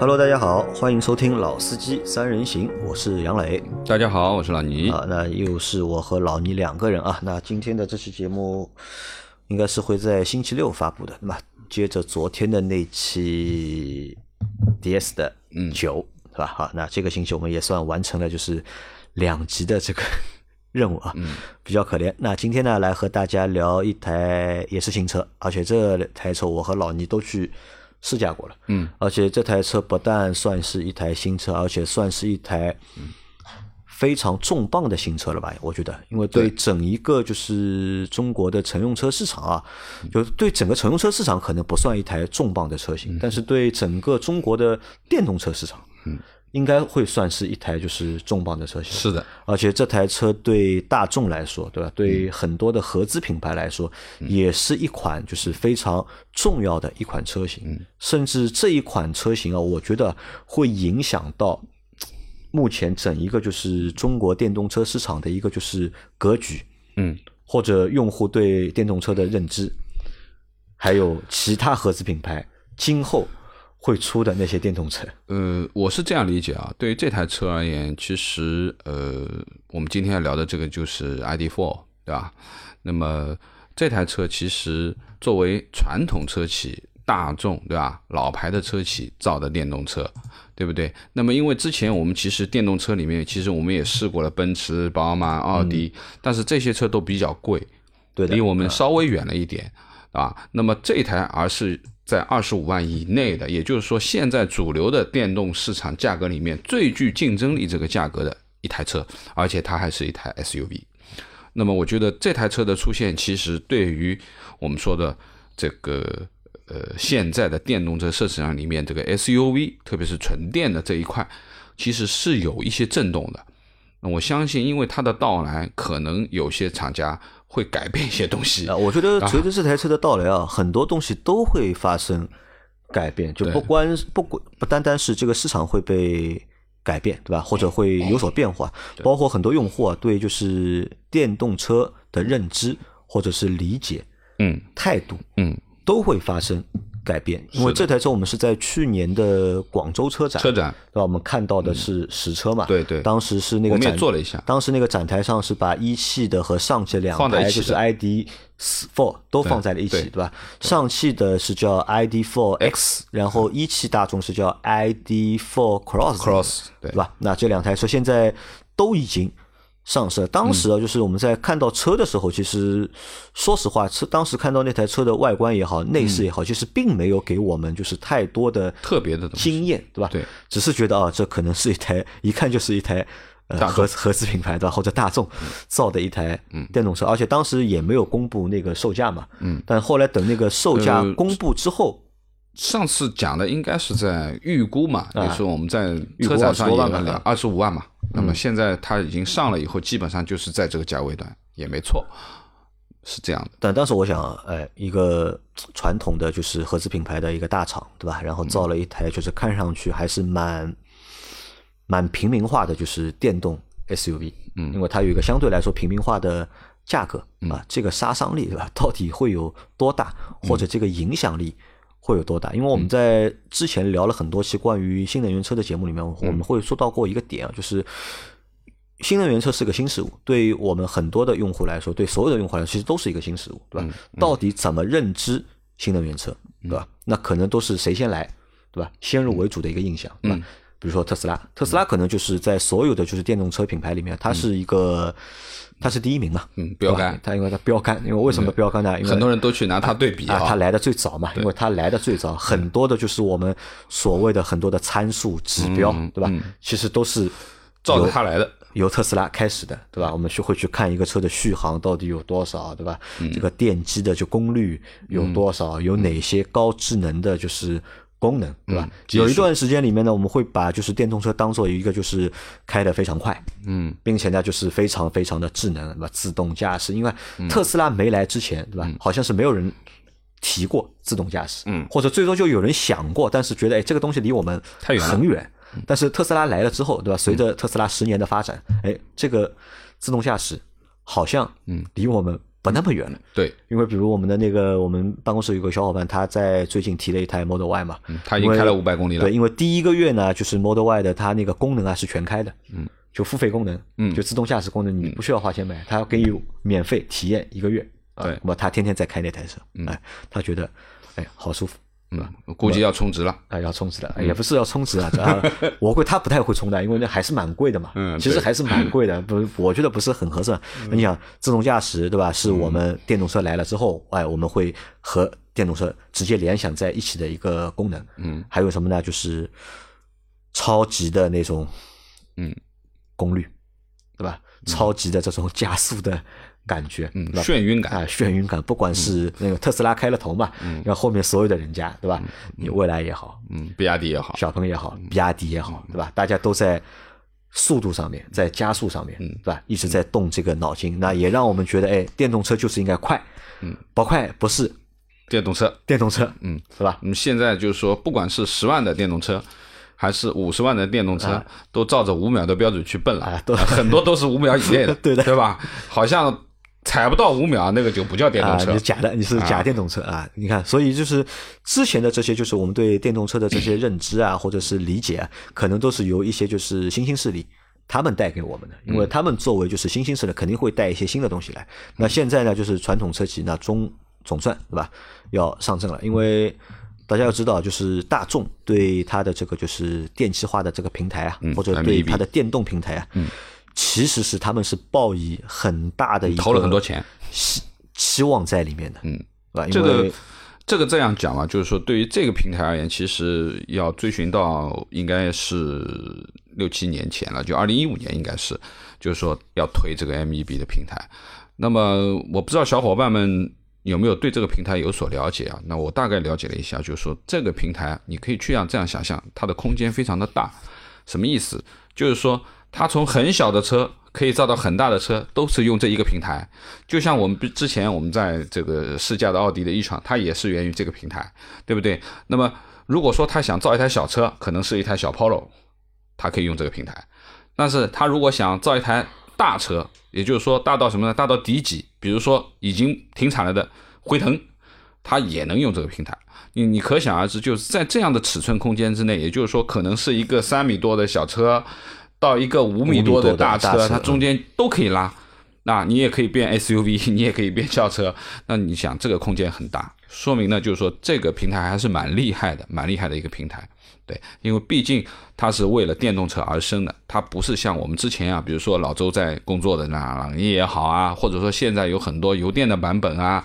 Hello，大家好，欢迎收听老司机三人行，我是杨磊。大家好，我是老倪。啊，那又是我和老倪两个人啊。那今天的这期节目应该是会在星期六发布的，那么接着昨天的那期 DS 的九，是吧？好，那这个星期我们也算完成了，就是两集的这个 任务啊，比较可怜。那今天呢，来和大家聊一台也是新车，而且这台车我和老倪都去。试驾过了，嗯，而且这台车不但算是一台新车，而且算是一台非常重磅的新车了吧？我觉得，因为对整一个就是中国的乘用车市场啊，就对整个乘用车市场可能不算一台重磅的车型，但是对整个中国的电动车市场，嗯。应该会算是一台就是重磅的车型，是的，而且这台车对大众来说，对吧？对很多的合资品牌来说，也是一款就是非常重要的一款车型，甚至这一款车型啊，我觉得会影响到目前整一个就是中国电动车市场的一个就是格局，嗯，或者用户对电动车的认知，还有其他合资品牌今后。会出的那些电动车，呃，我是这样理解啊。对于这台车而言，其实呃，我们今天要聊的这个就是 ID.4，对吧？那么这台车其实作为传统车企大众，对吧？老牌的车企造的电动车，对不对？那么因为之前我们其实电动车里面，其实我们也试过了奔驰、宝马、奥迪，但是这些车都比较贵，对，离我们稍微远了一点啊。那么这台而是。在二十五万以内的，也就是说，现在主流的电动市场价格里面最具竞争力这个价格的一台车，而且它还是一台 SUV。那么，我觉得这台车的出现，其实对于我们说的这个呃现在的电动车市场里面这个 SUV，特别是纯电的这一块，其实是有一些震动的。那我相信，因为它的到来，可能有些厂家。会改变一些东西啊！我觉得随着这台车的到来啊，很多东西都会发生改变，就不光不不不单单是这个市场会被改变，对吧？或者会有所变化，包括很多用户啊对就是电动车的认知或者是理解，嗯，态度，嗯，都会发生。改变，因为这台车我们是在去年的广州车展，车展对吧？我们看到的是实车嘛？对对，当时是那个展做了一下，当时那个展台上是把一汽的和上汽两台就是 ID Four 都放在了一起，对吧？上汽的是叫 ID Four X，然后一汽大众是叫 ID Four Cross，Cross 对吧？那这两台车现在都已经。上市，当时啊，就是我们在看到车的时候，其实说实话，车当时看到那台车的外观也好，内饰也好，其实并没有给我们就是太多的特别的经验，对吧？对，只是觉得啊，这可能是一台一看就是一台呃合合资品牌的或者大众造的一台电动车，而且当时也没有公布那个售价嘛，嗯，但后来等那个售价公布之后，上次讲的应该是在预估嘛，就是我们在车展上也聊二十五万嘛。那么现在它已经上了以后，基本上就是在这个价位段，也没错，是这样的。但当时我想，哎，一个传统的就是合资品牌的一个大厂，对吧？然后造了一台就是看上去还是蛮蛮平民化的，就是电动 SUV，嗯，因为它有一个相对来说平民化的价格啊，这个杀伤力，对吧？到底会有多大，或者这个影响力？会有多大？因为我们在之前聊了很多期关于新能源车的节目里面，我们会说到过一个点啊，就是新能源车是个新事物，对于我们很多的用户来说，对所有的用户来说，其实都是一个新事物，对吧？到底怎么认知新能源车，对吧？那可能都是谁先来，对吧？先入为主的一个印象，对吧？比如说特斯拉，特斯拉可能就是在所有的就是电动车品牌里面，它是一个。它是第一名嘛？嗯，标杆。他因为他标杆，因为为什么标杆呢？因为很多人都去拿它对比啊。它来的最早嘛，因为它来的最早，很多的就是我们所谓的很多的参数指标，对吧？其实都是照着它来的，由特斯拉开始的，对吧？我们去会去看一个车的续航到底有多少，对吧？这个电机的就功率有多少？有哪些高智能的，就是。功能对吧？有一段时间里面呢，我们会把就是电动车当做一个就是开的非常快，嗯，并且呢就是非常非常的智能，对吧？自动驾驶，因为特斯拉没来之前，对吧？好像是没有人提过自动驾驶，嗯，或者最多就有人想过，但是觉得哎这个东西离我们太远很远。但是特斯拉来了之后，对吧？随着特斯拉十年的发展，哎，这个自动驾驶好像嗯离我们不那么远了。对，因为比如我们的那个，我们办公室有个小伙伴，他在最近提了一台 Model Y 嘛，他已经开了五百公里了。对，因为第一个月呢，就是 Model Y 的它那个功能啊是全开的，嗯，就付费功能，嗯，就自动驾驶功能，你不需要花钱买，他要给你免费体验一个月。对，那么他天天在开那台车，哎，他觉得，哎，好舒服。嗯，估计要充值了啊，要充值的，也不是要充值啊，我会他不太会充的，因为那还是蛮贵的嘛。嗯，其实还是蛮贵的，不，我觉得不是很合算。你想，自动驾驶对吧？是我们电动车来了之后，哎，我们会和电动车直接联想在一起的一个功能。嗯，还有什么呢？就是超级的那种，嗯，功率，对吧？超级的这种加速的。感觉，嗯，眩晕感。啊，眩晕感，不管是那个特斯拉开了头嘛，嗯，让后面所有的人家，对吧？你蔚来也好，嗯，比亚迪也好，小鹏也好，比亚迪也好，对吧？大家都在速度上面，在加速上面，嗯，对吧？一直在动这个脑筋，那也让我们觉得，哎，电动车就是应该快，嗯，不快不是。电动车，电动车，嗯，是吧？嗯，现在就是说，不管是十万的电动车，还是五十万的电动车，都照着五秒的标准去奔了，很多都是五秒以内的，对的，对吧？好像。踩不到五秒，那个就不叫电动车，你是假的，你是假电动车啊！你看，所以就是之前的这些，就是我们对电动车的这些认知啊，或者是理解啊，可能都是由一些就是新兴势力他们带给我们的，因为他们作为就是新兴势力，肯定会带一些新的东西来。那现在呢，就是传统车企那中总算对吧，要上阵了，因为大家要知道，就是大众对它的这个就是电气化的这个平台啊，或者对它的电动平台啊。其实是他们是抱以很大的一投了很多钱期期望在里面的，嗯，这个这个这样讲嘛，就是说对于这个平台而言，其实要追寻到应该是六七年前了，就二零一五年应该是，就是说要推这个 MEB 的平台。那么我不知道小伙伴们有没有对这个平台有所了解啊？那我大概了解了一下，就是说这个平台你可以去让这样想象，它的空间非常的大，什么意思？就是说。它从很小的车可以造到很大的车，都是用这一个平台。就像我们之前我们在这个试驾的奥迪的一创，它也是源于这个平台，对不对？那么如果说他想造一台小车，可能是一台小 Polo，它可以用这个平台。但是他如果想造一台大车，也就是说大到什么呢？大到底级，比如说已经停产了的辉腾，它也能用这个平台。你你可想而知，就是在这样的尺寸空间之内，也就是说可能是一个三米多的小车。到一个五米多的大车，它中间都可以拉，那你也可以变 SUV，你也可以变轿车。那你想，这个空间很大，说明呢，就是说这个平台还是蛮厉害的，蛮厉害的一个平台。对，因为毕竟它是为了电动车而生的，它不是像我们之前啊，比如说老周在工作的那朗逸也好啊，或者说现在有很多油电的版本啊，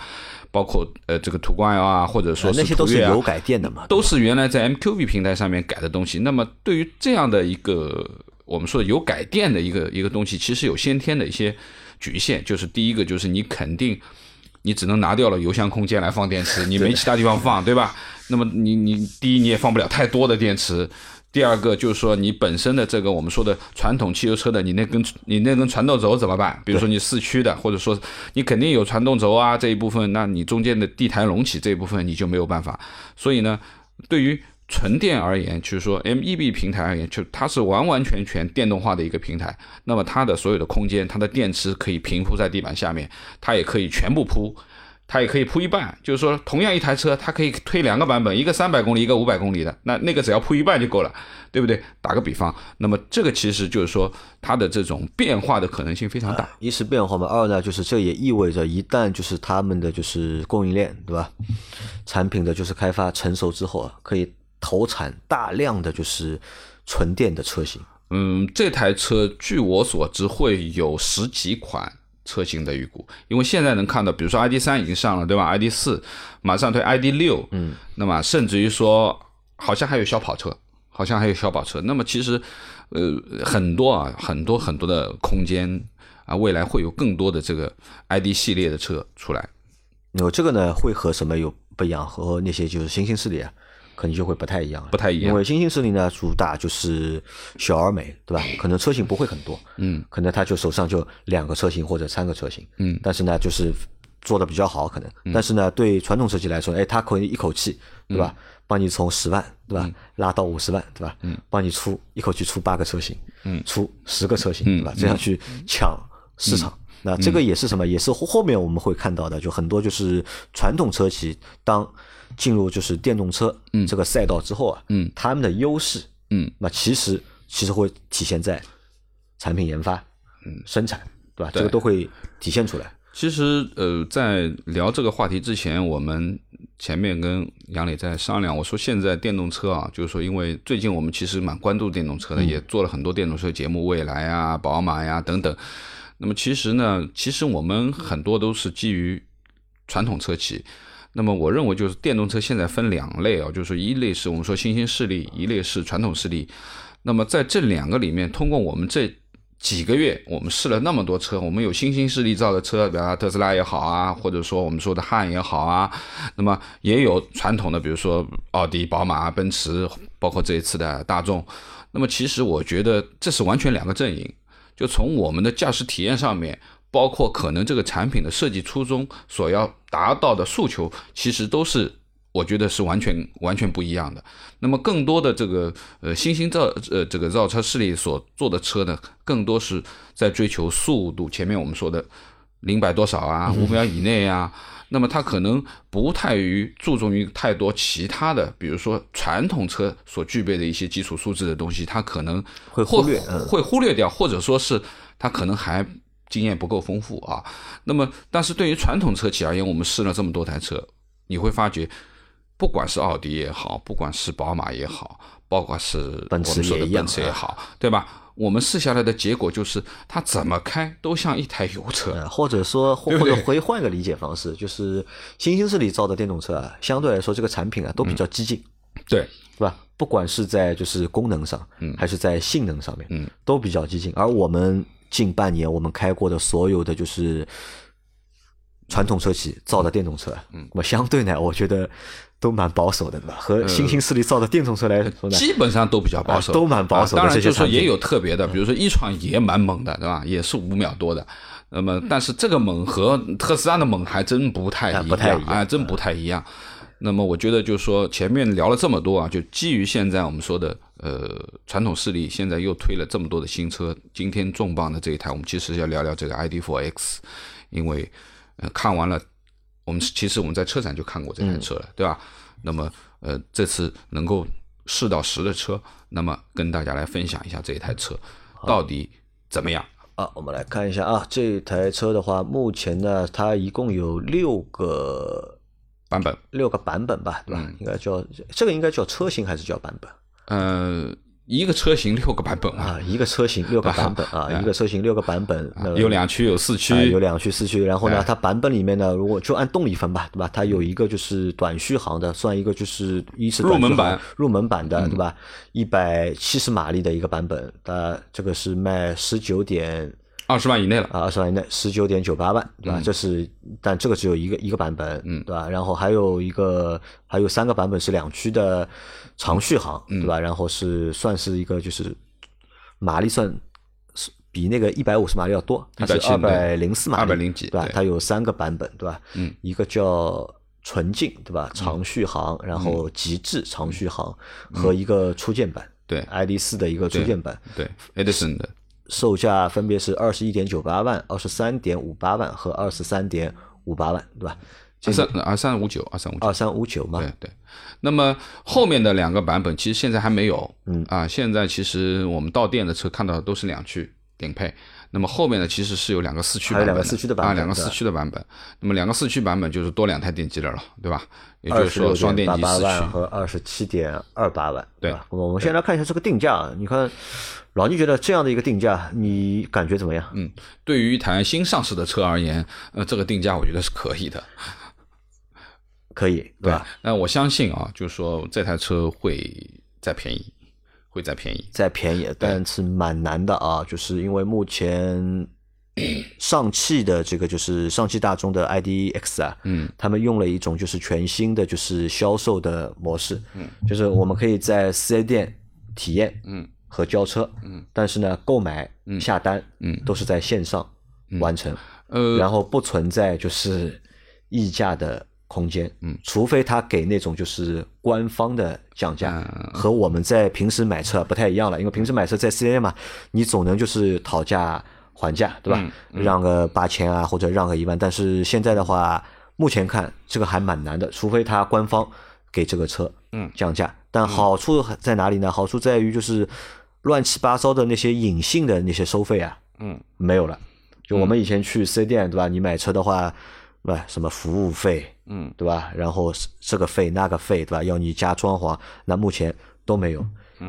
包括呃这个途观啊，或者说那些都是油改电的嘛，都是原来在 MQB 平台上面改的东西。那么对于这样的一个。我们说有改电的一个一个东西，其实有先天的一些局限，就是第一个就是你肯定你只能拿掉了油箱空间来放电池，你没其他地方放，对吧？那么你你第一你也放不了太多的电池，第二个就是说你本身的这个我们说的传统汽油车的你那根你那根传动轴怎么办？比如说你四驱的，或者说你肯定有传动轴啊这一部分，那你中间的地台隆起这一部分你就没有办法。所以呢，对于纯电而言，就是说 MEB 平台而言，就它是完完全全电动化的一个平台。那么它的所有的空间，它的电池可以平铺在地板下面，它也可以全部铺，它也可以铺一半。就是说，同样一台车，它可以推两个版本，一个三百公里，一个五百公里的。那那个只要铺一半就够了，对不对？打个比方，那么这个其实就是说，它的这种变化的可能性非常大。一是变化嘛，二呢就是这也意味着，一旦就是他们的就是供应链，对吧？产品的就是开发成熟之后啊，可以。投产大量的就是纯电的车型。嗯，这台车据我所知会有十几款车型的预估，因为现在能看到，比如说 ID 三已经上了，对吧？ID 四马上推 ID 六，嗯，那么甚至于说，好像还有小跑车，好像还有小跑车。那么其实，呃，很多啊，很多很多的空间啊，未来会有更多的这个 ID 系列的车出来。有这个呢，会和什么有不一样？和那些就是新兴势力啊？可能就会不太一样，不太一样。因为新兴势力呢，主打就是小而美，对吧？可能车型不会很多，嗯，可能他就手上就两个车型或者三个车型，嗯，但是呢，就是做的比较好，可能。但是呢，对传统车企来说，哎，它可以一口气，对吧？帮你从十万，对吧？拉到五十万，对吧？嗯，帮你出一口气出八个车型，嗯，出十个车型，对吧？这样去抢市场，那这个也是什么？也是后后面我们会看到的，就很多就是传统车企当进入就是电动车这个赛道之后啊，嗯，他们的优势，嗯，那其实其实会体现在产品研发、嗯生产，对吧？对这个都会体现出来。其实，呃，在聊这个话题之前，我们前面跟杨磊在商量，我说现在电动车啊，就是说，因为最近我们其实蛮关注电动车的，也做了很多电动车节目，蔚来啊、宝马呀等等。那么其实呢，其实我们很多都是基于传统车企。那么我认为就是电动车现在分两类啊，就是一类是我们说新兴势力，一类是传统势力。那么在这两个里面，通过我们这几个月，我们试了那么多车，我们有新兴势力造的车，比如特斯拉也好啊，或者说我们说的汉也好啊，那么也有传统的，比如说奥迪、宝马、奔驰，包括这一次的大众。那么其实我觉得这是完全两个阵营，就从我们的驾驶体验上面，包括可能这个产品的设计初衷所要达到的诉求，其实都是。我觉得是完全完全不一样的。那么更多的这个呃新兴造呃这个造车势力所做的车呢，更多是在追求速度。前面我们说的零百多少啊，五秒以内啊，那么它可能不太于注重于太多其他的，比如说传统车所具备的一些基础素质的东西，它可能会忽略嗯会忽略掉，或者说是它可能还经验不够丰富啊。那么，但是对于传统车企而言，我们试了这么多台车，你会发觉。不管是奥迪也好，不管是宝马也好，包括是奔驰我们说的也奔驰也好，对吧？我们试下来的结果就是，它怎么开都像一台油车。呃，或者说，或者回换一个理解方式，就是新兴势力造的电动车啊，相对来说这个产品啊都比较激进，对，是吧？不管是在就是功能上，嗯还是在性能上面，嗯，都比较激进。而我们近半年我们开过的所有的就是传统车企造的电动车，嗯，那么相对呢，我觉得都蛮保守的，对吧？和新兴势力造的电动车来说呢，基本上都比较保守，啊都蛮保守当然，就是说也有特别的，比如说一创也蛮猛的，对吧？也是五秒多的。那么，但是这个猛和特斯拉的猛还真不太一样，啊不太一样啊，真不太一样。那么，我觉得就是说，前面聊了这么多啊，就基于现在我们说的，呃，传统势力现在又推了这么多的新车，今天重磅的这一台，我们其实要聊聊这个 ID.4X，因为呃，看完了，我们其实我们在车展就看过这台车了，对吧？那么呃，这次能够试到实的车，那么跟大家来分享一下这一台车到底怎么样？啊，我们来看一下啊，这台车的话，目前呢，它一共有六个版本，六个版本吧，对吧？嗯应该叫这个应该叫车型还是叫版本呃，一个车型六个版本啊，啊？一个车型六个版本 啊，一个车型六个版本，有两驱有四驱，啊有两驱四驱，然后呢哎，它版本里面呢，如果就按动力分吧，对吧？它有一个就是短续航的，算一个就是一是入门版，入门版的，对吧？一百七十马力的一个版本，它这个是卖十九点二十万以内了。啊，二十万以内，十九点九八万，对吧？这是，但这个只有一个一个版本，嗯对吧？然后还有一个，还有三个版本是两驱的长续航，嗯对吧？然后是算是一个就是马力算是比那个一百五十马力要多，它是170二百零四马力，204几对吧对？它有三个版本，对吧？嗯，一个叫纯净，对吧？长续航，然后极致长续航和一个初见版，对，ID 四的一个初见版，对，Edison 的，售价分别是二十一点九八万、二十三点五八万和二十三点五八万，对吧？二三二三五九，二三五九。二三五九嘛，对对，那么后面的两个版本其实现在还没有，嗯啊，现在其实我们到店的车看到的都是两驱顶配，那么后面呢其实是有两个四驱版本两个四驱的版本啊，两个四驱的版本，那么两个四驱版本就是多两台电机的了，对吧？也就是说双电机四驱，和二十七点二八万，对吧？我们先来看一下这个定价啊，你看老倪觉得这样的一个定价，你感觉怎么样？嗯，对于一台新上市的车而言，呃，这个定价我觉得是可以的，可以，对吧？？那我相信啊，就是说这台车会再便宜，会再便宜。再便宜，但是蛮难的啊，就是因为目前 上汽的这个就是上汽大众的 IDX 啊，嗯，他们用了一种就是全新的就是销售的模式，嗯，就是我们可以在四 S 店体验，嗯，和交车，嗯，但是呢，购买、下单，嗯。都是在线上完成，呃，然后不存在就是溢价的空间，嗯，除非他给那种就是官方的降价，嗯和我们在平时买车不太一样了，因为平时买车在四 S 店嘛，你总能就是讨价还价，对吧？让个八千啊，或者让个一万。但是现在的话，目前看这个还蛮难的，除非他官方给这个车嗯降价。但好处在哪里呢？好处在于就是乱七八糟的那些隐性的那些收费啊，嗯，没有了。就我们以前去四 S 店，对吧？你买车的话，对吧？什么服务费，嗯，对吧？然后这个费那个费，对吧？要你加装潢，那目前都没有。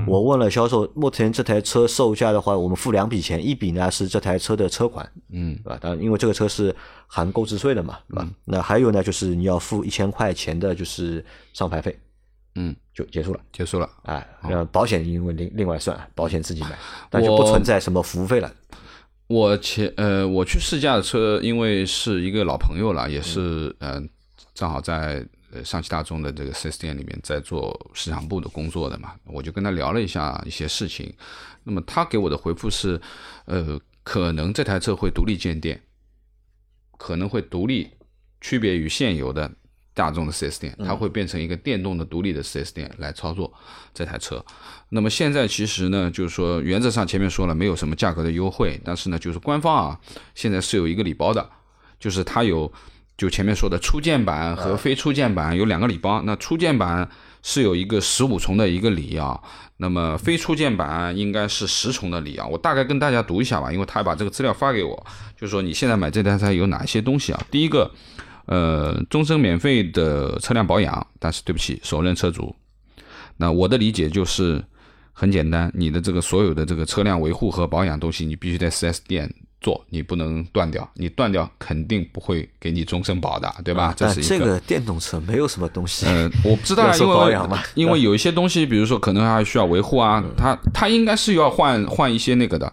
我问了销售，目前这台车售价的话，我们付两笔钱，一笔呢是这台车的车款，嗯，对吧？当然，因为这个车是含购置税的嘛，对吧？那还有呢，就是你要付一千块钱的，就是上牌费，嗯，就结束了。结束了。哎，呃，保险因为另另外算，保险自己买，那就不存在什么服务费了。我前呃，我去试驾的车，因为是一个老朋友了，也是嗯、呃，正好在呃上汽大众的这个 4S 店里面在做市场部的工作的嘛，我就跟他聊了一下一些事情。那么他给我的回复是，呃，可能这台车会独立建店，可能会独立区别于现有的大众的 4S 店，它会变成一个电动的独立的 4S 店来操作这台车。那么现在其实呢，就是说原则上前面说了没有什么价格的优惠，但是呢，就是官方啊现在是有一个礼包的，就是它有就前面说的初见版和非初见版有两个礼包。那初见版是有一个十五重的一个礼啊，那么非初见版应该是十重的礼啊。我大概跟大家读一下吧，因为他把这个资料发给我，就是说你现在买这台车有哪些东西啊？第一个。呃，终身免费的车辆保养，但是对不起，首任车主。那我的理解就是很简单，你的这个所有的这个车辆维护和保养东西，你必须在 4S 店做，你不能断掉，你断掉肯定不会给你终身保的，对吧？这是一个这个电动车没有什么东西。嗯，我不知道，因为因为有一些东西，比如说可能还需要维护啊，它它应该是要换换一些那个的，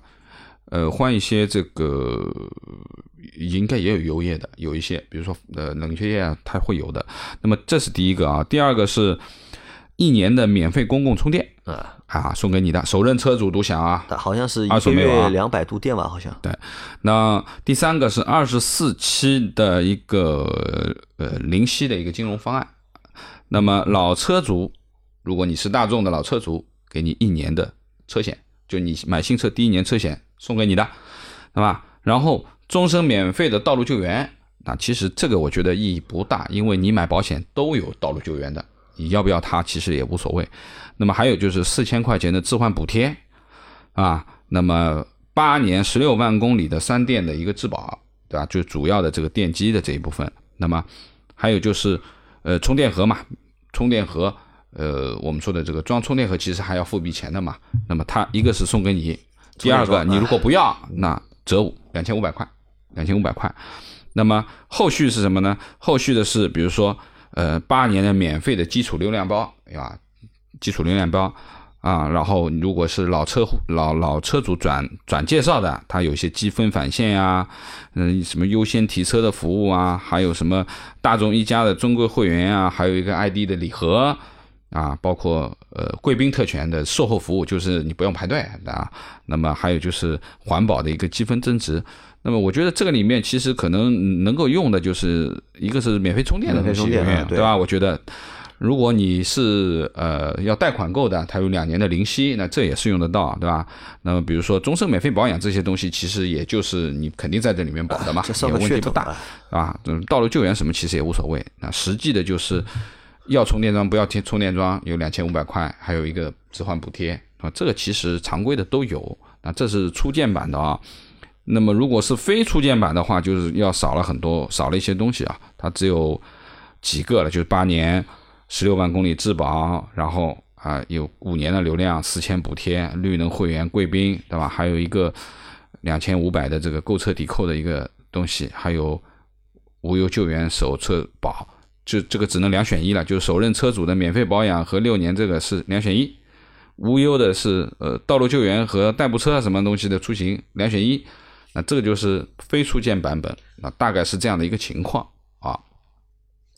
呃，换一些这个。应该也有油液的，有一些，比如说呃冷却液啊，它会有的。那么这是第一个啊，第二个是一年的免费公共充电啊啊，送给你的，首任车主独享啊。好像是一个月两百度电吧，好像。对，那第三个是二十四期的一个呃零息的一个金融方案。那么老车主，如果你是大众的老车主，给你一年的车险，就你买新车第一年车险送给你的，对吧？然后。终身免费的道路救援，那其实这个我觉得意义不大，因为你买保险都有道路救援的，你要不要它其实也无所谓。那么还有就是四千块钱的置换补贴啊，那么八年十六万公里的三电的一个质保，对吧？就主要的这个电机的这一部分。那么还有就是呃充电盒嘛，充电盒，呃我们说的这个装充电盒其实还要付笔钱的嘛。那么它一个是送给你，第二个你如果不要，那折五两千五百块。两千五百块，那么后续是什么呢？后续的是，比如说，呃，八年的免费的基础流量包，对吧？基础流量包啊，然后如果是老车老老车主转转介绍的，他有一些积分返现呀，嗯，什么优先提车的服务啊，还有什么大众一家的尊贵会员啊，还有一个 ID 的礼盒啊，包括呃贵宾特权的售后服务，就是你不用排队啊。那么还有就是环保的一个积分增值。那么我觉得这个里面其实可能能够用的就是一个是免费充电的东西，对吧？我觉得如果你是呃要贷款购的，它有两年的零息，那这也是用得到，对吧？那么比如说终身免费保养这些东西，其实也就是你肯定在这里面保的嘛，也问题不大，啊，道路救援什么其实也无所谓。那实际的就是要充电桩不要贴充电桩，有两千五百块，还有一个置换补贴啊，这个其实常规的都有。那这是初见版的啊。那么，如果是非初见版的话，就是要少了很多，少了一些东西啊。它只有几个了，就是八年十六万公里质保，然后啊有五年的流量，四千补贴，绿能会员贵宾，对吧？还有一个两千五百的这个购车抵扣的一个东西，还有无忧救援首车保，就这个只能两选一了，就是首任车主的免费保养和六年这个是两选一，无忧的是呃道路救援和代步车什么东西的出行两选一。那这个就是非初见版本，那大概是这样的一个情况啊。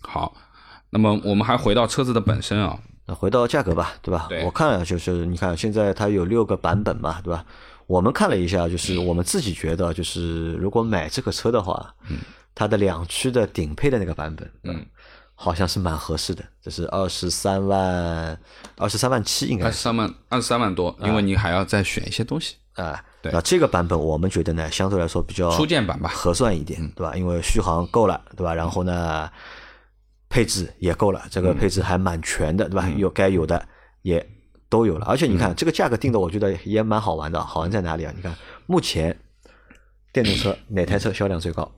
好，那么我们还回到车子的本身啊，那回到价格吧，对吧？我看了就是你看现在它有六个版本嘛，对吧？我们看了一下，就是我们自己觉得，就是如果买这个车的话，嗯，它的两驱的顶配的那个版本，嗯，好像是蛮合适的，这是二十三万，二十三万七应该，二十三万，二十三万多，因为你还要再选一些东西啊。对那这个版本我们觉得呢，相对来说比较初见版吧合算一点，对吧？因为续航够了，对吧？然后呢，配置也够了，这个配置还蛮全的，对吧？有该有的也都有了，而且你看这个价格定的，我觉得也蛮好玩的。好玩在哪里啊？你看目前电动车 哪台车销量最高？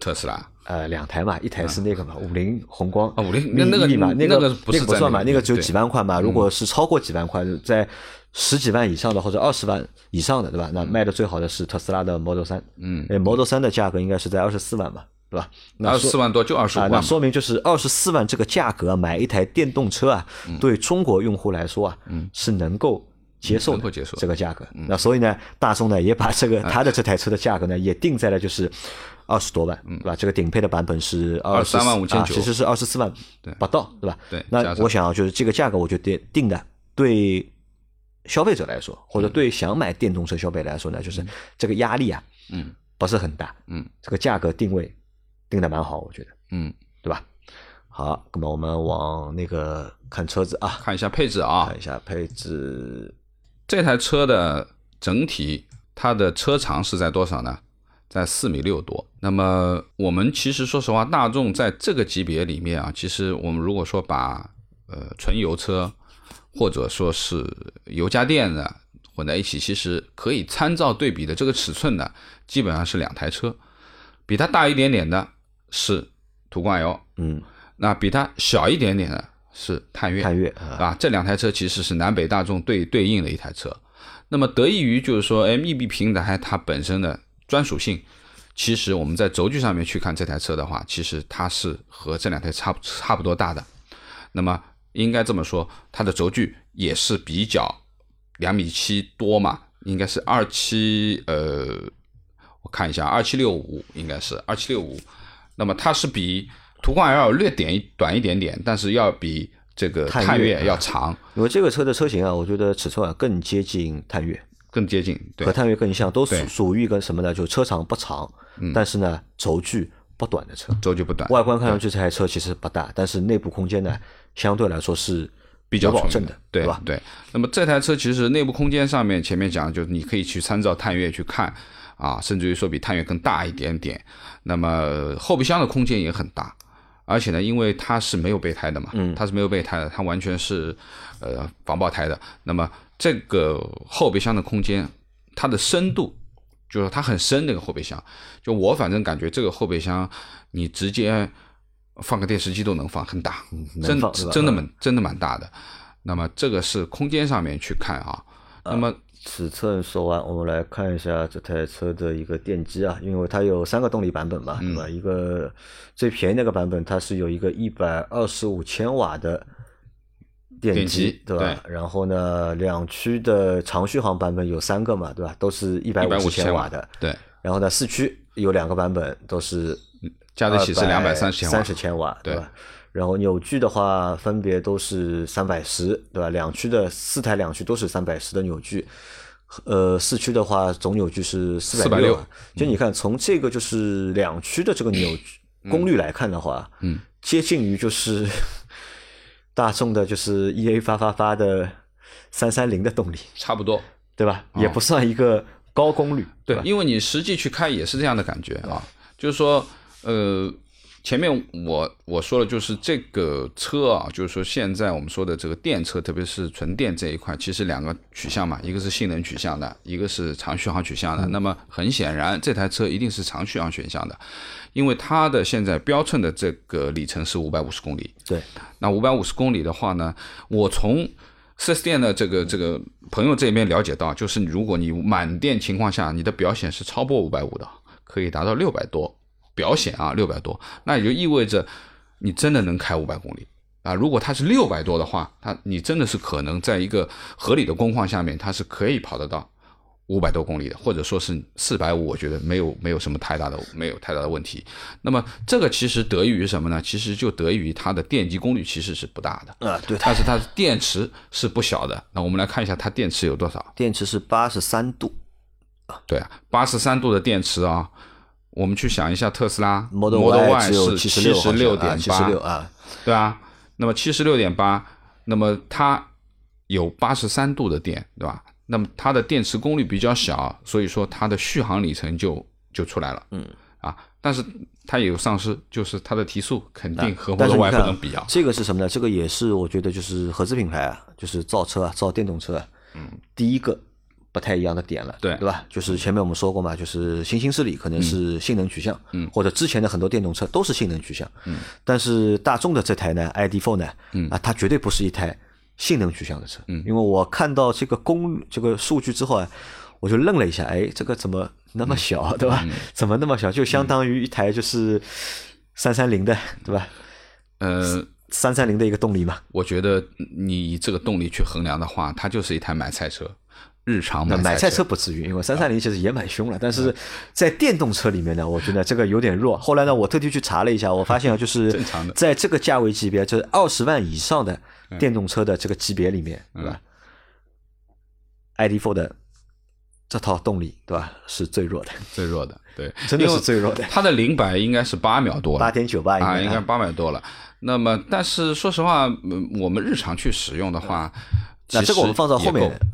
特斯拉。呃，两台嘛，一台是那个嘛，五菱宏光。啊五菱那那个嘛，那那个那个不算嘛，那个只有几万块嘛。如果是超过几万块，在十几万以上的或者二十万以上的，对吧？那卖的最好的是特斯拉的 Model 三，嗯，哎，Model 三的价格应该是在二十四万吧，对吧？那二十四万多就二十五啊，万，那说明就是二十四万这个价格买一台电动车啊，嗯。对中国用户来说啊，是能够接受的能够接受嗯这个价格。那所以呢，大众呢也把这个它的这台车的价格呢也定在了就是二十多万，对吧？这个顶配的版本是二十三万5900啊其实是二十四万不到，对吧？对那我想啊就是这个价格，我觉得定的对消费者来说，或嗯者对想买电动车消费来说呢，就是这个压力啊，嗯不是很大，嗯这个价格定位定的蛮好，我觉得。嗯，对吧？好，那么我们往那个看车子啊，看一下配置啊看，一下配置，这台车的整体它的车长是在多少呢？在四米六多。那么我们其实说实话，大众在这个级别里面啊，其实我们如果说把呃纯油车或者说是油加电的混在一起，其实可以参照对比的这个尺寸呢，基本上是两台车。比它大一点点的是途观 L，嗯，那比它小一点点的是探岳。探岳啊，啊，这两台车其实是南北大众对对应的一台车。那么得益于就是说，，M E B 平台它本身的专属性，其实我们在轴距上面去看这台车的话，其实它是和这两台差不差不多大的。那么应该这么说，它的轴距也是比较两米七多嘛，应该是二七呃，我看一下，二七六五应该是二七六五。那么它是比途观 L 略点一短一点点，但是要比这个探探岳要长，因为这个车的车型啊，我觉得尺寸啊更接近探岳，更接近。对和，探岳更像，都属属于一个什么呢？就车长不长，但是呢轴距不短的车。轴距不短，外观看上去这台车其实不大，但是内部空间呢相对来说是比较保证的，对吧？对。那么这台车其实内部空间上面，前面讲就是你可以去参照探岳去看啊，甚至于说比探岳更大一点点。那么后备箱的空间也很大，而且呢，因为它是没有备胎的嘛，嗯它是没有备胎的，它完全是呃防爆胎的。那么这个后备箱的空间，它的深度。就是它很深那个后备箱，就我反正感觉这个后备箱，你直接放个电视机都能放，很大，真真的蛮真的蛮大的。那么这个是空间上面去看啊。那么尺寸说完，我们来看一下这台车的一个电机啊，因为它有三个动力版本嘛，嗯对吧？一个最便宜那个版本，它是有一个一百二十五千瓦的电电机机，对吧？然后呢，两驱的长续航版本有三个嘛，对吧？都是一百五十千瓦瓦的。对，然后呢，四驱有两个版本，都是加在一起是两百三十千瓦三，十千瓦，对对吧？然后扭矩的话，分别都是三百十，对吧？两驱的四台两驱都是三百十的扭矩，呃，四驱的话总扭矩是四百460就你看，从这个就是两驱的这个扭矩功率来看的话，嗯，接近于就是大众的就是 E A 发发发的三三零的动力，差不多。对吧？也不算一个高功率，吧，？对因为你实际去开也是这样的感觉啊，就是说，呃，前面我我说了，就是这个车啊，就是说现在我们说的这个电车，特别是纯电这一块，其实两个取向嘛，一个是性能取向的，一个是长续航取向的。那么很显然，这台车一定是长续航选项的，因为它的现在标称的这个里程是五百五十公里。对，那五百五十公里的话呢，我从四 S 店的这个这个朋友这边了解到，就是如果你满电情况下，你的表显是超过五百五的，可以达到六百多，表显啊六百多，那也就意味着你真的能开五百公里啊。如果它是六百多的话，它你真的是可能在一个合理的工况下面，它是可以跑得到五百多公里的，或者说是四百五，我觉得没有没有什么太大的没有太大的问题。那么这个其实得益于什么呢？其实就得益于它的电机功率其实是不大的。啊，对，它但是它的电池是不小的。那我们来看一下它电池有多少？电池是八十三度对啊，八十三度的电池啊。我们去想一下，特斯拉，Model Y 是七十十六点七十六啊，对啊。那么七十六点八，那么它有八十三度的电，对吧？那么它的电池功率比较小，所以说它的续航里程就就出来了。嗯，啊，但是它也有丧失，就是它的提速肯定和 Model 你 Y 不能比啊。这个是什么呢？这个也是我觉得就是合资品牌啊，就是造车啊，造电动车啊，嗯，第一个不太一样的点了，对。对吧？就是前面我们说过嘛，就是新兴势力可能是性能取向，嗯，或者之前的很多电动车都是性能取向，嗯，但是大众的这台呢，ID.4 呢，嗯。啊，它绝对不是一台性能取向的车，嗯，因为我看到这个功这个数据之后啊，我就愣了一下，哎，这个怎么那么小，对吧？怎么那么小？就相当于一台就是三三零的，对吧？呃，三三零的一个动力嘛。我觉得你以这个动力去衡量的话，它就是一台买菜车，日常那买菜车车。不至于，因为三三零其实也蛮凶了，但是在电动车里面呢，我觉得这个有点弱。后来呢，我特地去查了一下，我发现啊，就是正常的。在这个价位级别，就是二十万以上的电动车的这个级别里面，对吧？ID.4 的这套动力，对吧？是最弱的，最弱的，对，真的是最弱的，它的零百应该是八秒多了，八点九八啊，应该八秒多了。那么，但是说实话，嗯我们日常去使用的话，那这个我们放到后面够，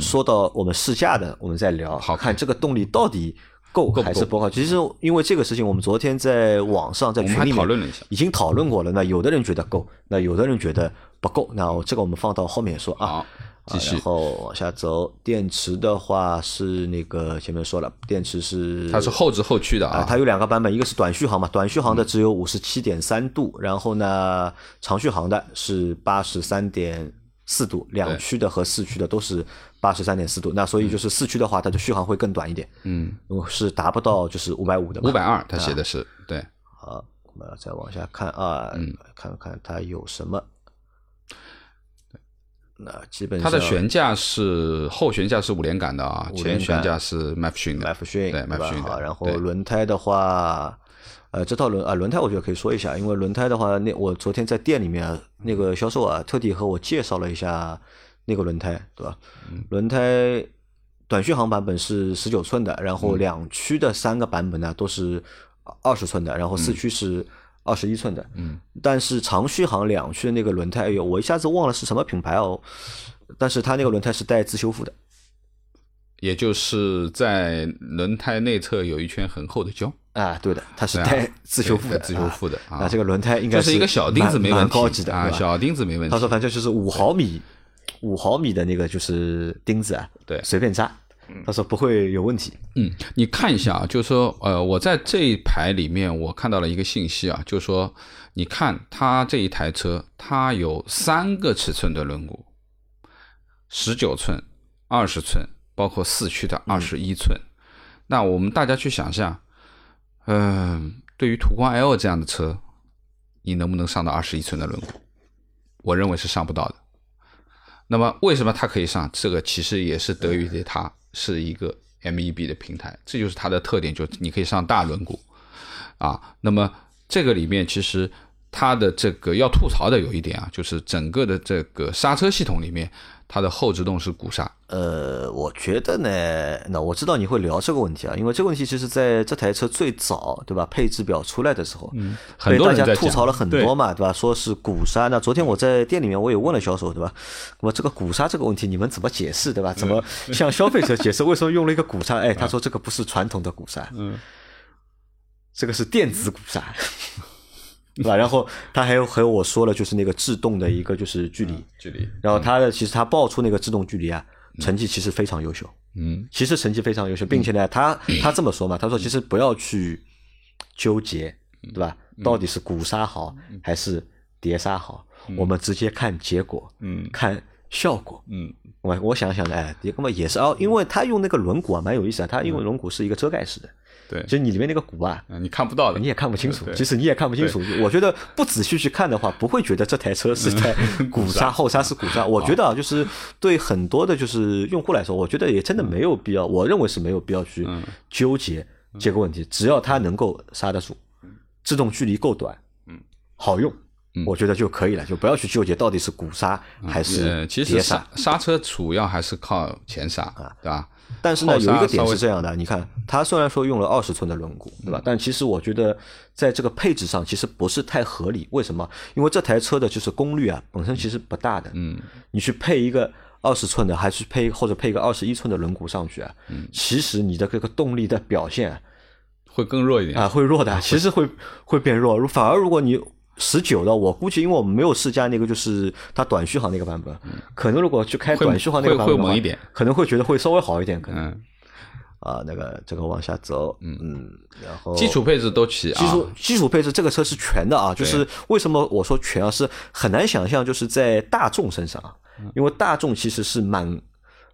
说到我们试驾的，我们再聊，好看这个动力到底够还是不够。其实因为这个事情，我们昨天在网上在群里面讨论了一下已经讨论过了。那有的人觉得够，那有的人觉得不够。那我这个我们放到后面说啊。好，继续啊然。后往下走，电池的话是那个前面说了，电池是它是后置后驱的啊，啊，它有两个版本，一个是短续航嘛，短续航的只有五十七点三度，然后呢，长续航的是八十三点四度，两驱的和四驱的都是八十三点四度。那所以就是四驱的话，它的续航会更短一点，嗯，是达不到就是五百五的嘛。五百二，它写的是对，好，我们再往下看啊，嗯。看看它有什么。那基本它的悬架是后悬架是五连杆的啊，前悬架是麦弗逊的，麦弗逊对麦弗吧？逊的。好然后轮胎的话，呃，这套轮啊轮胎我觉得可以说一下，因为轮胎的话，那我昨天在店里面啊那个销售啊特地和我介绍了一下那个轮胎，对吧？嗯轮胎短续航版本是十九寸的，然嗯后两驱的三个版本呢都是二十寸的，然后四驱是二十一寸的。嗯，但是长续航两驱的那个轮胎，哎呦，我一下子忘了是什么品牌哦。但是它那个轮胎是带自修复的，也就是在轮胎内侧有一圈很厚的胶，啊，对的，它是带自修复的，对自修复的啊这个轮胎应该就是一个小钉子没问题，蛮高级的啊，小钉子没问题。他说反正就是五毫米，五毫米的那个就是钉子啊，对随便扎，他说不会有问题。嗯，你看一下啊，就是说，呃，我在这一排里面，我看到了一个信息啊，就是说，你看它这一台车，它有三个尺寸的轮毂，十九寸、二十寸，包括四驱的二十一寸。那我们大家去想象，嗯、对于途观 L 这样的车，你能不能上到二十一寸的轮毂？我认为是上不到的。那么为什么它可以上？这个其实也是得益于它是一个 MEB 的平台，这就是它的特点，就是你可以上大轮毂啊。那么这个里面其实它的这个要吐槽的有一点啊，就是整个的这个刹车系统里面，它的后制动是鼓刹，呃，我觉得呢，那我知道你会聊这个问题啊，因为这个问题其实在这台车最早对吧配置表出来的时候，嗯，很多大家吐槽了很多嘛，对吧？说是鼓刹。那昨天我在店里面我也问了销售，对吧？那么这个鼓刹这个问题你们怎么解释，对吧？怎么 向消费者解释为什么用了一个鼓刹？哎，他说这个不是传统的鼓刹，嗯，这个是电子鼓刹。对吧？然后他还有和我说了，就是那个制动的一个就是距离，距离，然后他的其实他报出那个制动距离啊，成绩其实非常优秀，嗯其实成绩非常优秀，并且呢，他他这么说嘛，他说其实不要去纠结，对吧？到底是鼓刹好还是碟刹好，我们直接看结果，嗯看效果。嗯我我想想呢，哎，也根本也是哦，因为他用那个轮毂啊，蛮有意思啊。他因为轮毂是一个遮盖式的，对。就，是你里面那个鼓啊，嗯你看不到的，你也看不清楚对，即使你也看不清楚，我觉得不仔细去看的话，不会觉得这台车是在 鼓刹后刹是鼓刹。我觉得啊，就是对很多的就是用户来说，我觉得也真的没有必要，我认为是没有必要去纠结这个问题，只要它能够刹得住，制动距离够短，嗯，好用。我觉得就可以了，就不要去纠结到底是鼓刹还是呃，其实碟刹。刹。刹车主要还是靠前刹，对吧？但是呢，有一个点是这样的，你看，它虽然说用了二十寸的轮毂，对吧？但其实我觉得在这个配置上其实不是太合理。为什么？因为这台车的就是功率啊，本身其实不大的。嗯，你去配一个二十寸的，还是配或者配一个二十一寸的轮毂上去啊，其实你的这个动力的表现会更弱一点啊，会弱的，其实会会变弱。反而如果你十九的，我估计因为我们没有试驾那个就是它短续航那个版本，可能如果去开短续航那个版本，会猛一点，可能会觉得会稍微好一点，可能。啊，那个这个往下走，嗯。嗯，然后基础配置都齐啊，基础基础配置这个车是全的啊，就是为什么我说全啊，是很难想象，就是在大众身上啊，因为大众其实是蛮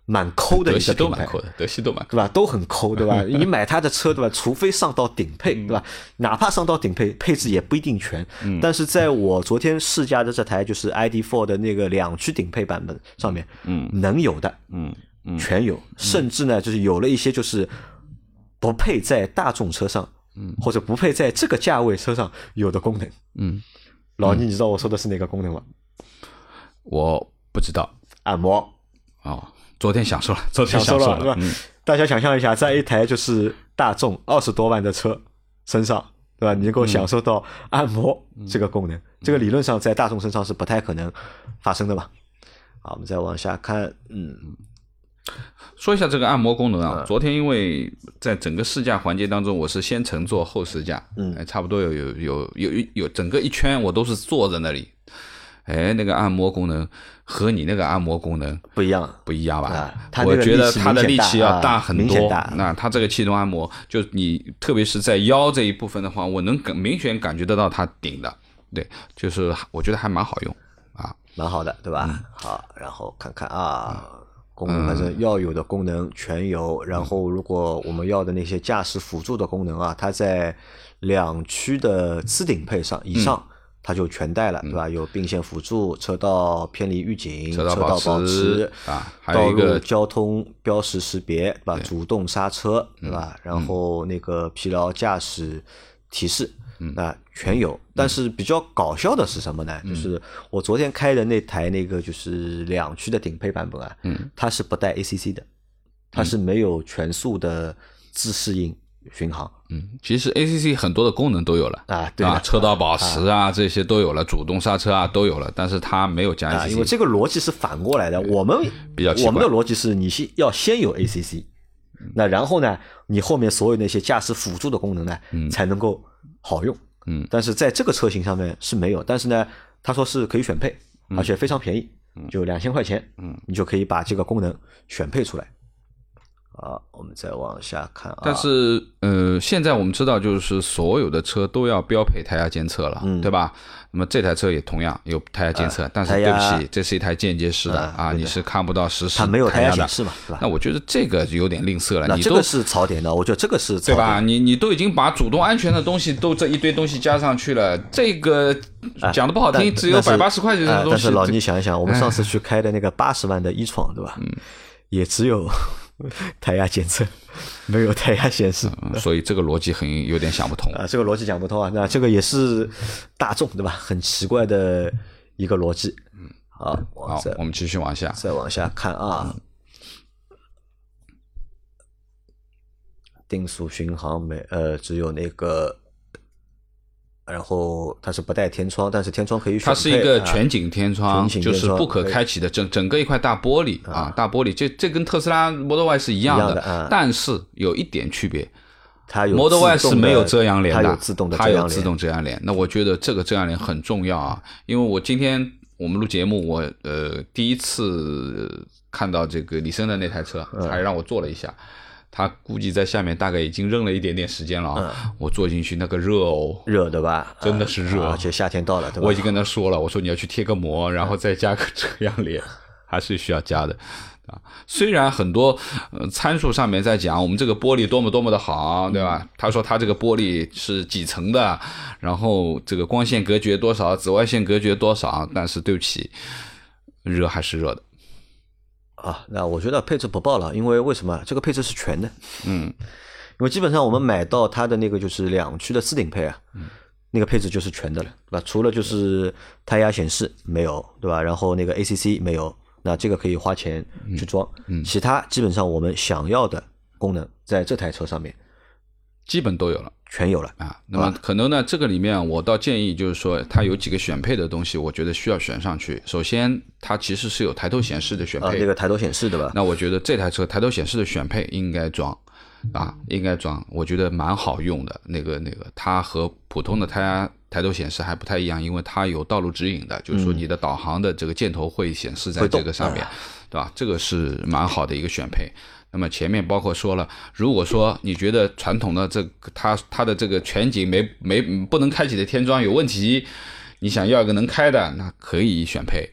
蛮抠的一个品牌，德系都蛮对吧？都很抠对吧？你买他的车对吧？除非上到顶配对吧？哪怕上到顶配，配置也不一定全。但是在我昨天试驾的这台就是 ID.4 的那个两驱顶配版本上面，嗯，能有的，嗯。全有，甚至呢，就是有了一些就是不配在大众车上，嗯，或者不配在这个价位车上有的功能，嗯，老倪，你知道我说的是哪个功能吗？我不知道，按摩哦，昨天享受了，昨天享受了，是吧？大家想象一下，在一台就是大众二十多万的车身上，对吧？你能够享受到按摩这个功能，这个理论上在大众身上是不太可能发生的吧？好，我们再往下看，嗯。说一下这个按摩功能啊，昨天因为在整个试驾环节当中，我是先乘坐后试驾，嗯，差不多有有有有有整个一圈我都是坐在那里，哎，那个按摩功能和你那个按摩功能不一样，不一样吧？我觉得它的力气要大很多。那它这个气动按摩，就你特别是在腰这一部分的话，我能感明显感觉得到它顶的，对，就是我觉得还蛮好用啊，蛮好的，对吧？好，然后看看啊。功能反正要有的功能全有，然后如果我们要的那些驾驶辅助的功能啊，它在两驱的次顶配上以上，它就全带了，对吧？有并线辅助、车道偏离预警、车道保持啊，道路交通标识识别，对吧？主动刹车，对吧？然后那个疲劳驾驶提示。啊全有，但是比较搞笑的是什么呢？就是我昨天开的那台那个就是两驱的顶配版本啊，它是不带 ACC 的，它是没有全速的自适应巡航。嗯，其实 ACC 很多的功能都有了。啊，对啊，车道保持啊这些都有了，主动刹车啊都有了，但是它没有加 ACC。因为这个逻辑是反过来的，我们比较我们的逻辑是你先要先有 ACC，那然后呢，你后面所有那些驾驶辅助的功能呢，才能够。好用，嗯，但是在这个车型上面是没有，但是呢，他说是可以选配，而且非常便宜，就两千块钱，嗯，你就可以把这个功能选配出来。好，我们再往下看啊。但是，呃，现在我们知道，就是所有的车都要标配胎压监测了，对吧？那么这台车也同样有胎压监测，但是对不起，这是一台间接式的啊，你是看不到实时胎压显示嘛，是吧？那我觉得这个有点吝啬了。你这个是槽点的，我觉得这个是对吧？你你都已经把主动安全的东西都这一堆东西加上去了，这个讲的不好听，只有百八十块钱的东西。但是老倪想一想，我们上次去开的那个八十万的一闯，对吧？嗯，也只有 胎压检测。没有胎压显示，所以这个逻辑很有点想不通啊。这个逻辑讲不通啊，那这个也是大众对吧？很奇怪的一个逻辑。嗯，好，好，我们继续往下，再往下看啊。定速巡航没呃，只有那个。然后它是不带天窗，但是天窗可以选它是一个全景天窗，就是不可开启的，整整个一块大玻璃啊，大玻璃。这这跟特斯拉 Model Y 是一样的，但是有一点区别，它有 Model Y 是没有遮阳帘的，它有自动的它有自动遮阳帘。那我觉得这个遮阳帘很重要啊，因为我今天我们录节目，我呃第一次看到这个李生的那台车，还让我坐了一下。他估计在下面大概已经扔了一点点时间了啊！我坐进去那个热哦，热的吧？真的是热，而且夏天到了，对吧？我已经跟他说了，我说你要去贴个膜，然后再加个遮阳帘，还是需要加的啊。虽然很多呃参数上面在讲我们这个玻璃多么多么的好，对吧？他说他这个玻璃是几层的，然后这个光线隔绝多少，紫外线隔绝多少，但是对不起，热还是热的。啊，那我觉得配置不报了，因为为什么？这个配置是全的，嗯，因为基本上我们买到它的那个就是两驱的次顶配啊，那个配置就是全的了，对吧？除了就是胎压显示没有，对吧？然后那个 ACC 没有，那这个可以花钱去装，其他基本上我们想要的功能在这台车上面基本都有了。全有了啊，那么可能呢，这个里面我倒建议就是说，它有几个选配的东西，我觉得需要选上去。首先，它其实是有抬头显示的选配，那个抬头显示对吧？那我觉得这台车抬头显示的选配应该装，啊，应该装，我觉得蛮好用的。那个那个，它和普通的它抬头显示还不太一样，因为它有道路指引的，就是说你的导航的这个箭头会显示在这个上面，对吧？这个是蛮好的一个选配。那么前面包括说了，如果说你觉得传统的这它它的这个全景没没不能开启的天窗有问题，你想要一个能开的，那可以选配，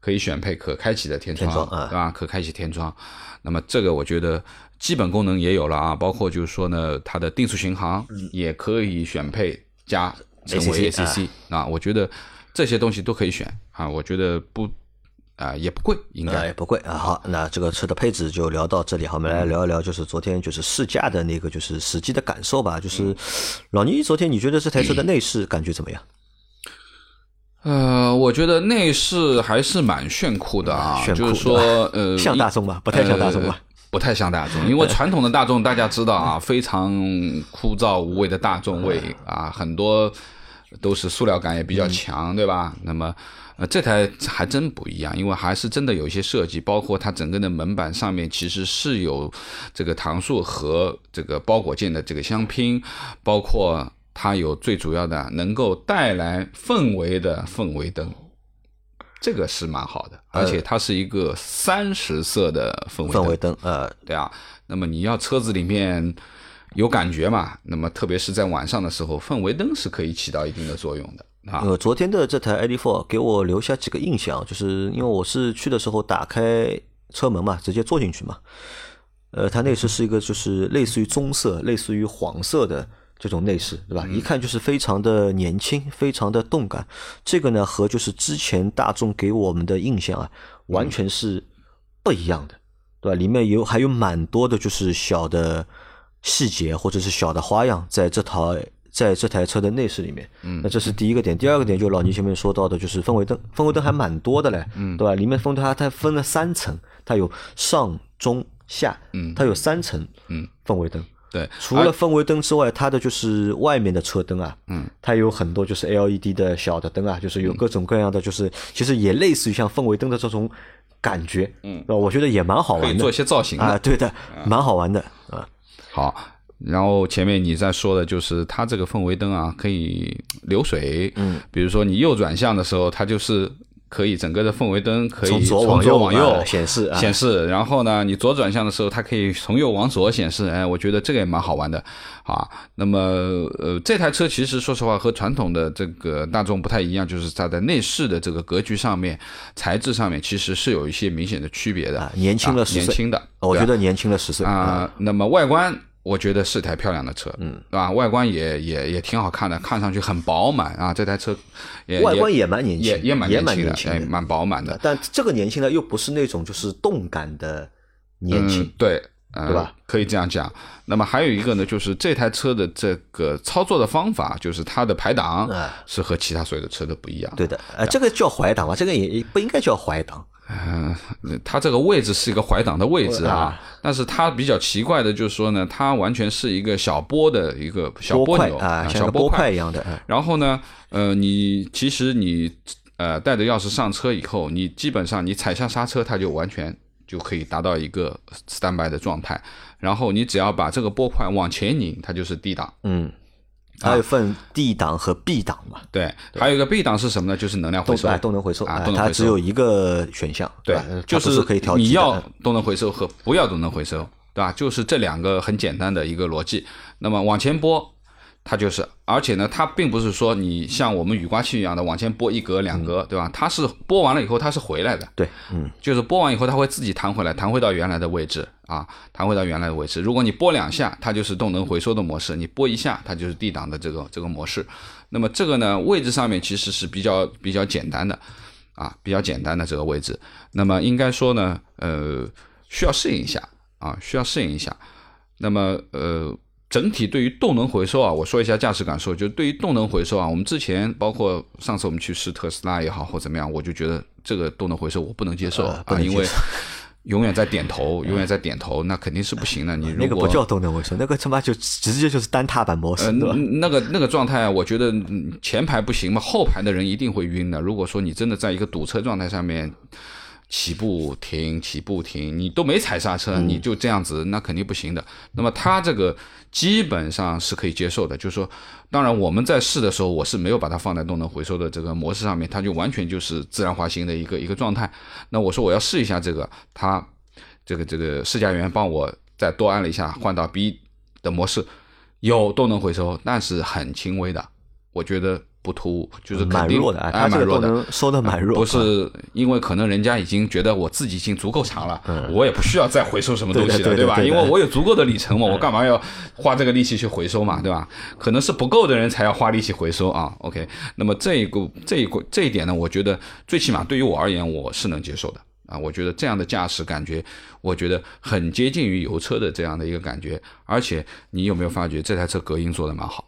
可以选配可开启的天窗，对吧？可开启天窗。那么这个我觉得基本功能也有了啊，包括就是说呢，它的定速巡航也可以选配加成为 ACC 啊，我觉得这些东西都可以选啊，我觉得不。啊，也不贵，应该也不贵啊。好，那这个车的配置就聊到这里。好，我们来聊一聊，就是昨天就是试驾的那个，就是实际的感受吧。就是老倪，昨天你觉得这台车的内饰感觉怎么样？呃，我觉得内饰还是蛮炫酷的啊，就是说，呃，像大众吧，不太像大众吧，不太像大众，因为 传统的大众大家知道啊，非常枯燥无味的大众味啊，很多都是塑料感也比较强，对吧？那么。呃，这台还真不一样，因为还是真的有一些设计，包括它整个的门板上面其实是有这个搪塑和这个包裹件的这个相拼，包括它有最主要的能够带来氛围的氛围灯，这个是蛮好的，而且它是一个三十色的氛围氛围灯，呃，对啊，那么你要车子里面有感觉嘛，那么特别是在晚上的时候，氛围灯是可以起到一定的作用的。呃，昨天的这台 ID.4 给我留下几个印象，就是因为我是去的时候打开车门嘛，直接坐进去嘛。呃，它内饰是一个就是类似于棕色、类似于黄色的这种内饰，对吧？一看就是非常的年轻，非常的动感。这个呢，和就是之前大众给我们的印象啊，完全是不一样的，对吧？里面有还有蛮多的就是小的细节或者是小的花样，在这套。在这台车的内饰里面，嗯，那这是第一个点。第二个点就老倪前面说到的，就是氛围灯，氛围灯还蛮多的嘞，嗯，对吧？里面分它它分了三层，它有上中下，嗯，它有三层，嗯，氛围灯。对，除了氛围灯之外，它的就是外面的车灯啊，嗯，它有很多就是 LED 的小的灯啊，就是有各种各样的，就是其实也类似于像氛围灯的这种感觉，嗯，我觉得也蛮好玩的，做一些造型啊，对的，蛮好玩的啊。好。然后前面你在说的就是它这个氛围灯啊，可以流水。嗯，比如说你右转向的时候，它就是可以整个的氛围灯可以从左往右显示显示。然后呢，你左转向的时候，它可以从右往左显示。哎，我觉得这个也蛮好玩的啊。那么呃，这台车其实说实话和传统的这个大众不太一样，就是它在内饰的这个格局上面、材质上面其实是有一些明显的区别的。年轻了十岁，年轻的，我觉得年轻了十岁啊。那么外观。我觉得是台漂亮的车，嗯，对吧？外观也也也挺好看的，看上去很饱满啊。这台车，外观也蛮年轻，也也蛮年轻的，蛮饱满的。但这个年轻呢，又不是那种就是动感的年轻，对，对吧？可以这样讲。那么还有一个呢，就是这台车的这个操作的方法，就是它的排档是和其他所有的车都不一样。对的，呃，这个叫怀档吧？这个也不应该叫怀档。嗯，它这个位置是一个怀档的位置啊，但是它比较奇怪的就是说呢，它完全是一个小波的一个小波钮啊，小波块一样的。然后呢，呃，你其实你呃带着钥匙上车以后，你基本上你踩下刹车，它就完全就可以达到一个 standby 的状态。然后你只要把这个波块往前拧，它就是 D 档。嗯。还有分 D 档和 B 档嘛？对，还有一个 B 档是什么呢？就是能量回收，动能回收啊，它只有一个选项，对，就是可以调你要动能回收和不要动能回收，对吧？就是这两个很简单的一个逻辑。那么往前拨。它就是，而且呢，它并不是说你像我们雨刮器一样的往前拨一格两格，对吧？它是拨完了以后它是回来的，对，嗯，就是拨完以后它会自己弹回来，弹回到原来的位置啊，弹回到原来的位置。如果你拨两下，它就是动能回收的模式；你拨一下，它就是 D 档的这个这个模式。那么这个呢，位置上面其实是比较比较简单的啊，比较简单的这个位置。那么应该说呢，呃，需要适应一下啊，需要适应一下。那么呃。整体对于动能回收啊，我说一下驾驶感受，就对于动能回收啊，我们之前包括上次我们去试特斯拉也好或怎么样，我就觉得这个动能回收我不能接受啊，因为 永远在点头，永远在点头，那肯定是不行的。你如果那个不叫动能回收，那个他妈就直接就是单踏板模式，呃，对吧？那个那个状态，我觉得嗯前排不行嘛，后排的人一定会晕的。如果说你真的在一个堵车状态上面起步停起步停，你都没踩刹车，你就这样子，那肯定不行的。那么它这个基本上是可以接受的，就是说，当然我们在试的时候，我是没有把它放在动能回收的这个模式上面，它就完全就是自然滑行的一个一个状态。那我说我要试一下这个，它这个这个试驾员帮我再多按了一下，换到 B 的模式，有动能回收，但是很轻微的，我觉得不突兀，就是蛮弱的啊，哎它这个蛮弱的。收的蛮弱，不是因为可能人家已经觉得我自己已经足够长了，我也不需要再回收什么东西了，对吧？因为我有足够的里程嘛，我干嘛要花这个力气去回收嘛，对吧？可能是不够的人才要花力气回收啊。OK，那么这一个这一个这一点呢，我觉得最起码对于我而言，我是能接受的。啊，我觉得这样的驾驶感觉，我觉得很接近于油车的这样的一个感觉，而且你有没有发觉这台车隔音做的蛮好？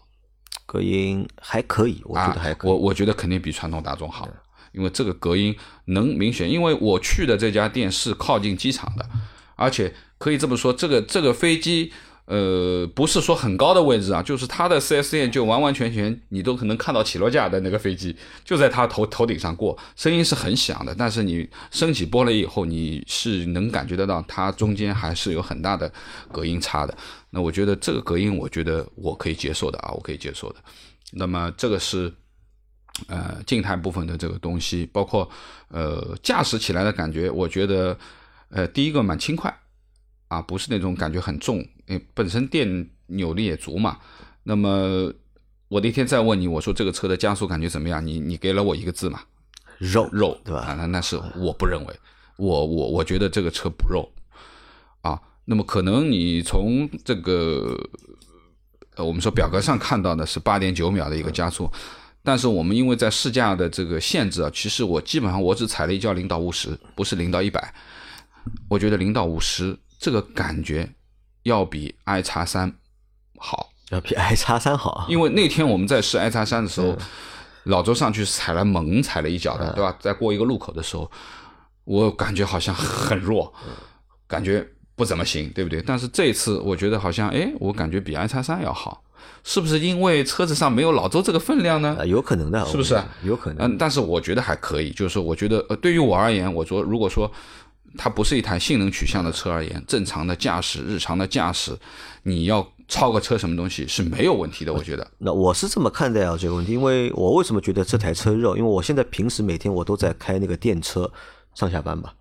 隔音还可以，我觉得还啊、可以。我我觉得肯定比传统大众好，因为这个隔音能明显，因为我去的这家店是靠近机场的，而且可以这么说，这个这个飞机。呃，不是说很高的位置啊，就是它的 4S 店就完完全全你都可能看到起落架的那个飞机就在它头头顶上过，声音是很响的，但是你升起波了以后，你是能感觉得到它中间还是有很大的隔音差的。那我觉得这个隔音，我觉得我可以接受的啊，我可以接受的。那么这个是呃静态部分的这个东西，包括呃驾驶起来的感觉，我觉得呃第一个蛮轻快啊，不是那种感觉很重，因为本身电扭力也足嘛。那么我那天再问你，我说这个车的加速感觉怎么样？你你给了我一个字嘛，肉肉对吧啊，那那是我不认为，我我我觉得这个车不肉啊。那么可能你从这个呃，我们说表格上看到的是八点九秒的一个加速，但是我们因为在试驾的这个限制啊，其实我基本上我只踩了一脚零到五十，不是零到一百。我觉得零到五十这个感觉要比 i 叉三好。要比 i 叉三好啊。因为那天我们在试 i 叉三的时候，老周上去踩了猛踩了一脚的，对吧？在过一个路口的时候，我感觉好像很弱，感觉不怎么行，对不对？但是这次我觉得好像，哎，我感觉比 i 叉三要好，是不是因为车子上没有老周这个分量呢啊，？有可能的，是不是有可能？嗯，但是我觉得还可以，就是说，我觉得呃，对于我而言，我说如果说它不是一台性能取向的车而言，正常的驾驶、日常的驾驶，你要超个车什么东西是没有问题的，我觉得。那我是这么看待啊这个问题，因为我为什么觉得这台车肉？因为我现在平时每天我都在开那个电车上下班吧，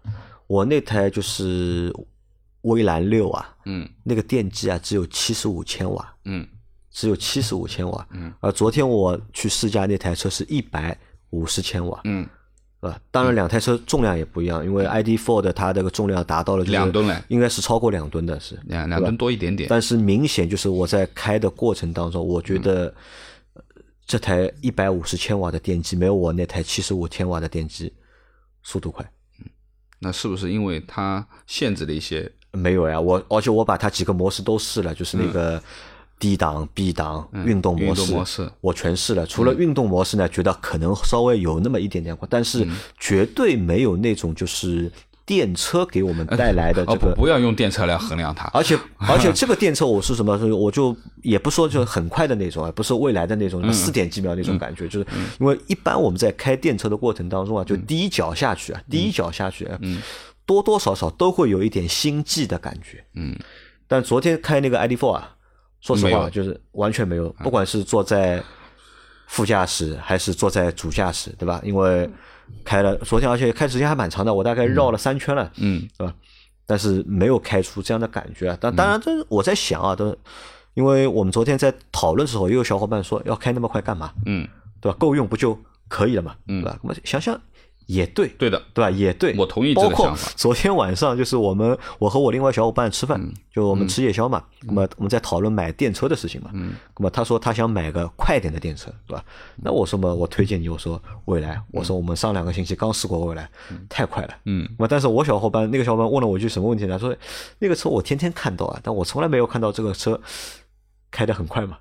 我那台就是威兰六啊，嗯。那个电机啊只有七十五千瓦，嗯。只有七十五千瓦，嗯，而昨天我去试驾那台车是一百五十千瓦，嗯，是吧？当然两台车重量也不一样，因为 ID.4 的它这个重量达到了两吨了应该是超过两吨的是，两两吨多一点点。但是明显就是我在开的过程当中，我觉得呃这台一百五十千瓦的电机没有我那台七十五千瓦的电机速度快。那是不是因为它限制了一些？没有呀，我而且我把它几个模式都试了，就是那个 D 档、B 档、运动模式，我全试了。除了运动模式呢，觉得可能稍微有那么一点点快，但是绝对没有那种就是电车给我们带来的哦这个不，不要用电车来衡量它。而且 而且这个电车我是什么？我就也不说就很快的那种啊，不是未来的那种嗯。四点几秒那种感觉，就是因为一般我们在开电车的过程当中啊，就第一脚下去啊，第一脚下去，啊多多少少都会有一点心悸的感觉。嗯，但昨天开那个 ID.4 啊，说实话就是完全没有，不管是坐在副驾驶还是坐在主驾驶，对吧？因为开了昨天，而且开时间还蛮长的，我大概绕了三圈了。嗯对吧？但是没有开出这样的感觉啊。但当然，这我在想啊，都因为我们昨天在讨论的时候，也有小伙伴说要开那么快干嘛？嗯，对吧？够用不就可以了嘛？嗯对吧？那么想想也对，对的。对吧？也对，我同意这个包括想法昨天晚上就是我们我和我另外小伙伴吃饭，嗯就我们吃夜宵嘛，那么我们在讨论买电车的事情嘛。嗯，那么他说他想买个快点的电车，对吧？那我说嘛，我推荐你，我说未来，我说我们上两个星期刚试过未来，太快了。嗯，那么但是我小伙伴那个小伙伴问了我一句什么问题呢？他说那个车我天天看到啊，但我从来没有看到这个车开得很快嘛。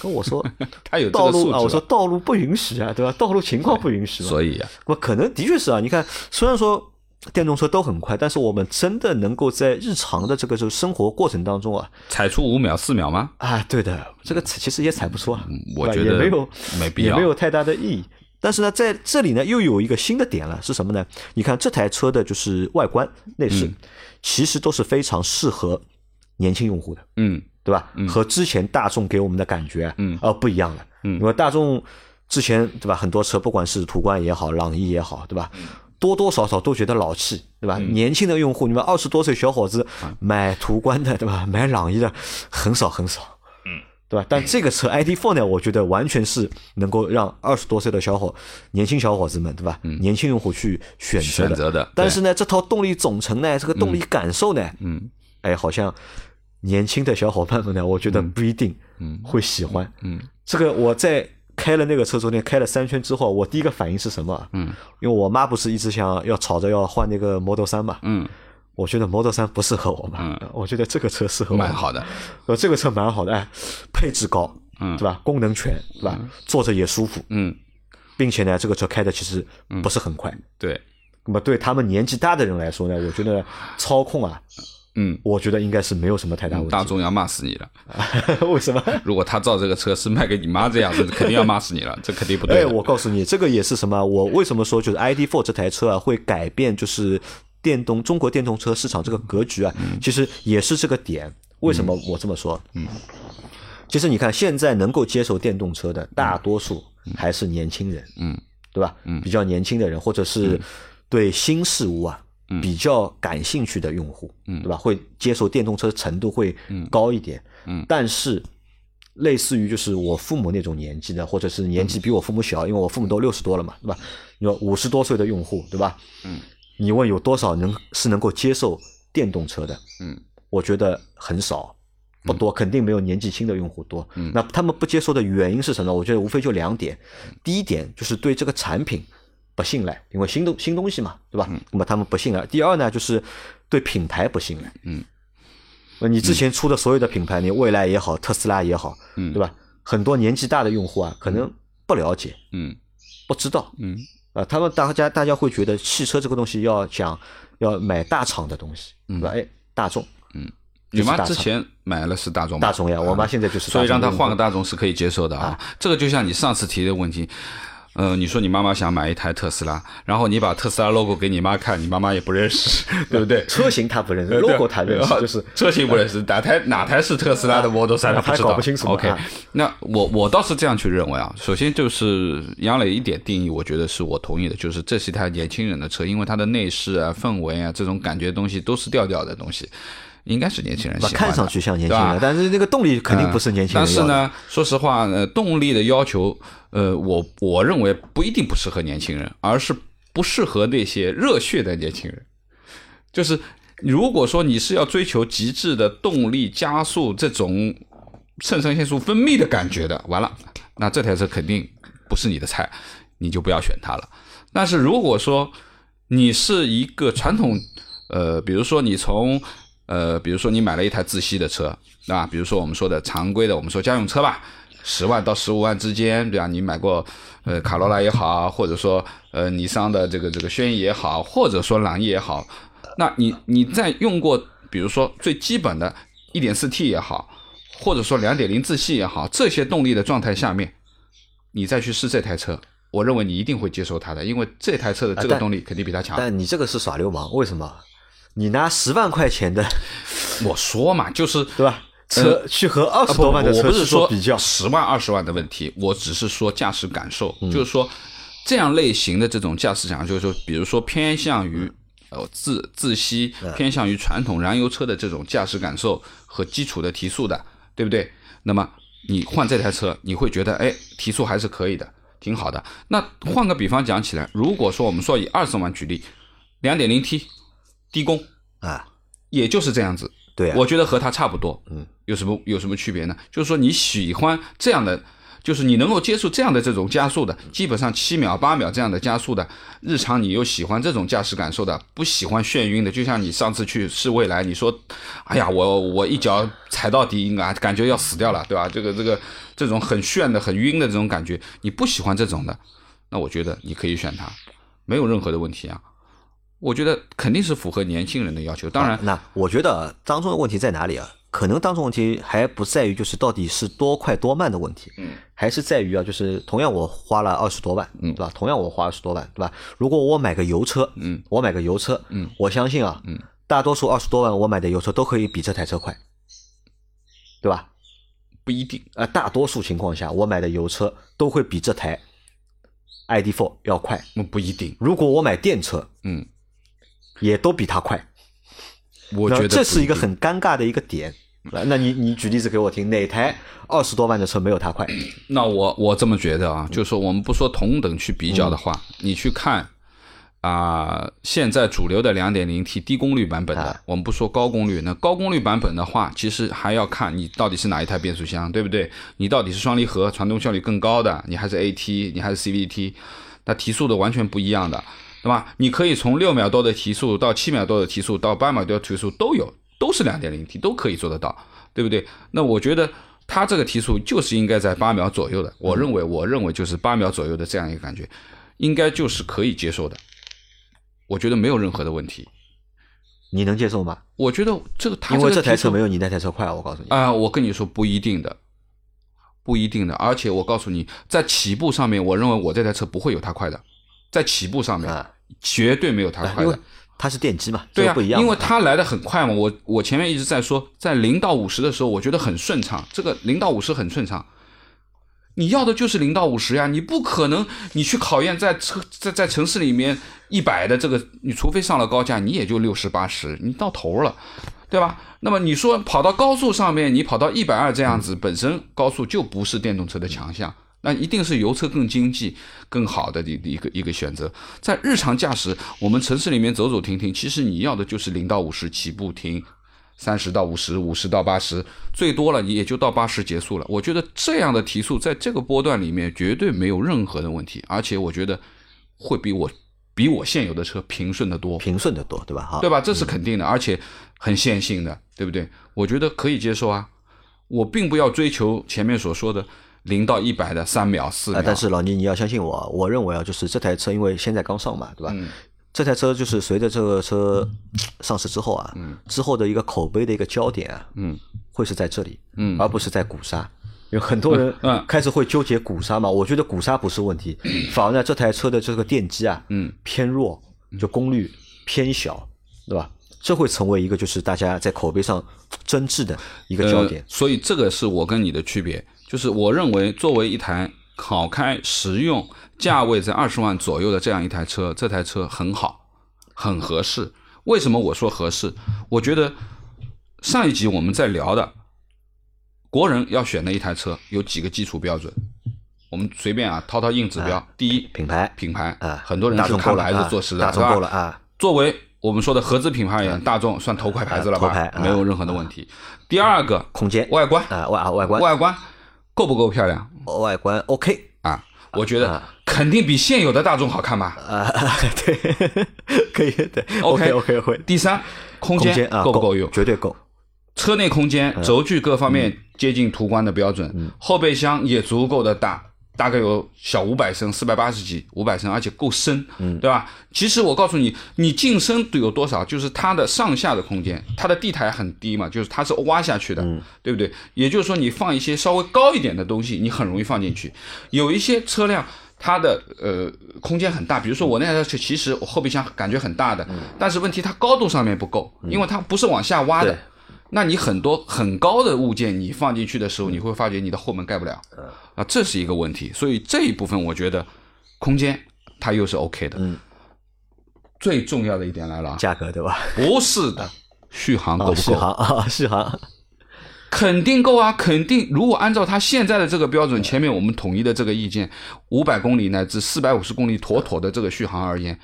跟我说 它有道路啊，我说道路不允许啊，对吧？道路情况不允许嘛。所以啊，那可能的确是啊，你看，虽然说电动车都很快，但是我们真的能够在日常的这个就生活过程当中啊，踩出五秒、四秒吗？啊，对的，这个其实也踩不出啊，我觉得也没有没必要也没有太大的意义。但是呢，在这里呢，又有一个新的点了，是什么呢？你看这台车的就是外观内饰，其实都是非常适合年轻用户的，嗯对吧？和之前大众给我们的感觉，嗯呃，不一样了。嗯因为大众之前对吧，很多车不管是途观也好，朗逸也好，对吧？多多少少都觉得老气，对吧？年轻的用户，你们二十多岁小伙子买途观的，对吧？买朗逸的很少很少，嗯，对吧？但这个车 ID.4 呢，我觉得完全是能够让二十多岁的小伙、年轻小伙子们，对吧？嗯年轻用户去选择的。选择的但是呢，这套动力总成呢，这个动力感受呢，嗯哎，好像年轻的小伙伴们呢，我觉得不一定会喜欢。嗯。这个我在开了那个车昨天开了三圈之后，我第一个反应是什么？嗯，因为我妈不是一直想要吵着要换那个 Model 三嘛，嗯，我觉得 Model 三不适合我嘛，嗯。我觉得这个车适合我，蛮好的，呃，这个车蛮好的，哎，配置高，嗯。对吧？功能全，对吧？坐着也舒服，嗯，并且呢，这个车开的其实不是很快。对，那么对他们年纪大的人来说呢，我觉得操控啊，嗯，我觉得应该是没有什么太大问题。大众要骂死你了。为什么？如果他造这个车是卖给你妈这样子，肯定要骂死你了，这肯定不对哎，我告诉你，这个也是什么？我为什么说就是 ID.4 这台车啊会改变就是电动中国电动车市场这个格局啊？嗯其实也是这个点。为什么我这么说？嗯，其实你看现在能够接受电动车的大多数还是年轻人，嗯，对吧？嗯，比较年轻的人，或者是对新事物啊。比较感兴趣的用户，嗯，对吧？会接受电动车程度会高一点，嗯，但是类似于就是我父母那种年纪的，或者是年纪比我父母小，因为我父母都六十多了嘛，对吧？你说五十多岁的用户，对吧？嗯，你问有多少能是能够接受电动车的？嗯，我觉得很少，不多，肯定没有年纪轻的用户多。嗯，那他们不接受的原因是什么？我觉得无非就两点，第一点就是对这个产品不信赖，因为新东新东西嘛，对吧？那么他们不信赖。第二呢，就是对品牌不信赖。嗯。呃，你之前出的所有的品牌，你蔚来也好，特斯拉也好，嗯对吧？很多年纪大的用户啊，可能不了解，嗯不知道，嗯啊，他们大家大家会觉得汽车这个东西要讲要买大厂的东西，对吧？哎，大众，嗯你妈之前买了是大众，大众呀，我妈现在就是所以让她换个大众是可以接受的啊。这个就像你上次提的问题，呃，你说你妈妈想买一台特斯拉，然后你把特斯拉 logo 给你妈看，你妈妈也不认识，对不对？车型她不认识，logo 她认识，就是车型不认识，哪台哪台是特斯拉的 Model 三，她不知道，搞不清楚 OK，啊那我我倒是这样去认为啊。首先就是杨磊一点定义，我觉得是我同意的，就是这是一台年轻人的车，因为它的内饰啊、氛围啊这种感觉东西都是调调的东西，应该是年轻人喜欢的。看上去像年轻人，但是那个动力肯定不是年轻人。但是呢，说实话，呃，动力的要求，呃，我我认为不一定不适合年轻人，而是不适合那些热血的年轻人。就是如果说你是要追求极致的动力加速这种肾上腺素分泌的感觉的，完了，那这台车肯定不是你的菜，你就不要选它了。但是如果说你是一个传统，呃，比如说你从呃，比如说你买了一台自吸的车，啊，比如说我们说的常规的，我们说家用车吧，十万到十五万之间，对吧？你买过呃卡罗拉也好，或者说呃尼桑的这个这个轩逸也好，或者说朗逸也好，那你你在用过，比如说最基本的 1.4T 也好，或者说2.0自吸也好，这些动力的状态下面，你再去试这台车，我认为你一定会接受它的，因为这台车的这个动力肯定比它强。但你这个是耍流氓，为什么？你拿十万块钱的，我说嘛，就是对吧？车去和二十多万的我不是说比较，十万二十万的问题，我只是说驾驶感受，嗯就是说这样类型的这种驾驶感受，就是说，比如说偏向于呃自自吸，嗯偏向于传统燃油车的这种驾驶感受和基础的提速的，对不对？那么你换这台车，你会觉得哎提速还是可以的，挺好的。那换个比方讲起来，如果说我们说以二十万举例，两点零 T 低功，啊，也就是这样子。对啊，我觉得和它差不多，嗯，有什么有什么区别呢？就是说你喜欢这样的，就是你能够接受这样的这种加速的，基本上七秒八秒这样的加速的，日常你又喜欢这种驾驶感受的，不喜欢眩晕的，就像你上次去试蔚来，你说，哎呀，我我一脚踩到底啊，感觉要死掉了，对吧？这个这个这种很炫的、很晕的这种感觉，你不喜欢这种的，那我觉得你可以选它，没有任何的问题啊。我觉得肯定是符合年轻人的要求。当然，那我觉得当中的问题在哪里啊？可能当中问题还不在于就是到底是多快多慢的问题，嗯，还是在于啊，就是同样我花了二十多万，嗯对吧？同样我花二十多万，对吧？如果我买个油车，嗯，我买个油车，嗯，我相信啊，嗯，大多数二十多万我买的油车都可以比这台车快，对吧？不一定。呃，大多数情况下我买的油车都会比这台 ID.4 要快。嗯不一定，如果我买电车，嗯，也都比它快。我觉得这是一个很尴尬的一个点。那那你你举例子给我听，哪台二十多万的车没有它快？那我我这么觉得嗯啊，就是说我们不说同等去比较的话，你去看啊、现在主流的两点零 T 低功率版本的，啊我们不说高功率，那高功率版本的话，其实还要看你到底是哪一台变速箱，对不对？你到底是双离合，传动效率更高的，你还是 AT，你还是 CVT，那提速的完全不一样的，对吧？你可以从六秒多的提速到七秒多的提速到八秒多的提速都有，都是两点零 T，都可以做得到，对不对？那我觉得它这个提速就是应该在八秒左右的，我认为，我认为就是八秒左右的这样一个感觉，应该就是可以接受的，我觉得没有任何的问题。你能接受吗？我觉得这个它因为这台车没有有你那台车快，我告诉你。啊、我跟你说不一定的，不一定的，而且我告诉你，在起步上面，我认为我这台车不会有它快的，在起步上面、啊绝对没有它快的。它是电机嘛，对啊，不一样。因为它来的很快嘛。我我前面一直在说，在零到五十的时候，我觉得很顺畅。这个零到五十很顺畅，你要的就是零到五十呀，你不可能你去考验在车在在城市里面一百的这个，你除非上了高架，你也就六十八十，你到头了，对吧？那么你说跑到高速上面，你跑到一百二这样子，本身高速就不是电动车的强项。那一定是油车更经济、更好的一一个一个选择。在日常驾驶，我们城市里面走走停停，其实你要的就是零到五十起步停，三十到五十，五十到八十，最多了你也就到八十结束了。我觉得这样的提速在这个波段里面绝对没有任何的问题，而且我觉得会比我比我现有的车平顺得多，平顺得多，对吧？哈，对吧？这是肯定的，而且很线性的，对不对？我觉得可以接受啊。我并不要追求前面所说的零到一百的三秒、四但是老倪，你要相信我，我认为啊，就是这台车因为现在刚上嘛，对吧？嗯这台车就是随着这个车上市之后啊，之后的一个口碑的一个焦点啊，嗯会是在这里，嗯而不是在鼓刹。有很多人嗯开始会纠结鼓刹嘛，我觉得鼓刹不是问题，反而呢这台车的这个电机啊，嗯偏弱，就功率偏小，对吧？这会成为一个就是大家在口碑上争执的一个焦点呃。。所以这个是我跟你的区别，就是我认为作为一台好开、实用、价位在二十万左右的这样一台车，这台车很好，很合适。为什么我说合适？我觉得上一集我们在聊的，国人要选的一台车有几个基础标准，我们随便啊掏掏硬指标。第一，品牌品牌啊，很多人是看牌子做事的，大众是吧够了啊。作为我们说的合资品牌而言，大众算头块牌子了吧？头牌啊没有任何的问题。第二个，空间外观，啊外啊外观外观够不够漂亮外观 OK 啊？我觉得啊肯定比现有的大众好看吧。啊，对，可以对 OK OK OK，第三，空空间啊够不够用？绝对够。车内空间、嗯轴距各方面接近途观的标准，后备箱也足够的大，大概有小五百升，四百八十几，五百升，而且够深，嗯对吧？其实我告诉你，你进深有多少，就是它的上下的空间，它的地台很低嘛，就是它是挖下去的，嗯对不对？也就是说，你放一些稍微高一点的东西，你很容易放进去。有一些车辆。它的呃空间很大，比如说我那台车，其实我后备箱感觉很大的，但是问题它高度上面不够，因为它不是往下挖的对。那你很多很高的物件你放进去的时候，你会发觉你的后门盖不了，啊，这是一个问题。所以这一部分我觉得空间它又是 OK 的。嗯，最重要的一点来了啊，价格对吧？不是的，续航够不够？续航啊，续航 肯定够啊，肯定。如果按照它现在的这个标准，前面我们统一的这个意见，五百公里乃至四百五十公里妥妥的这个续航而言，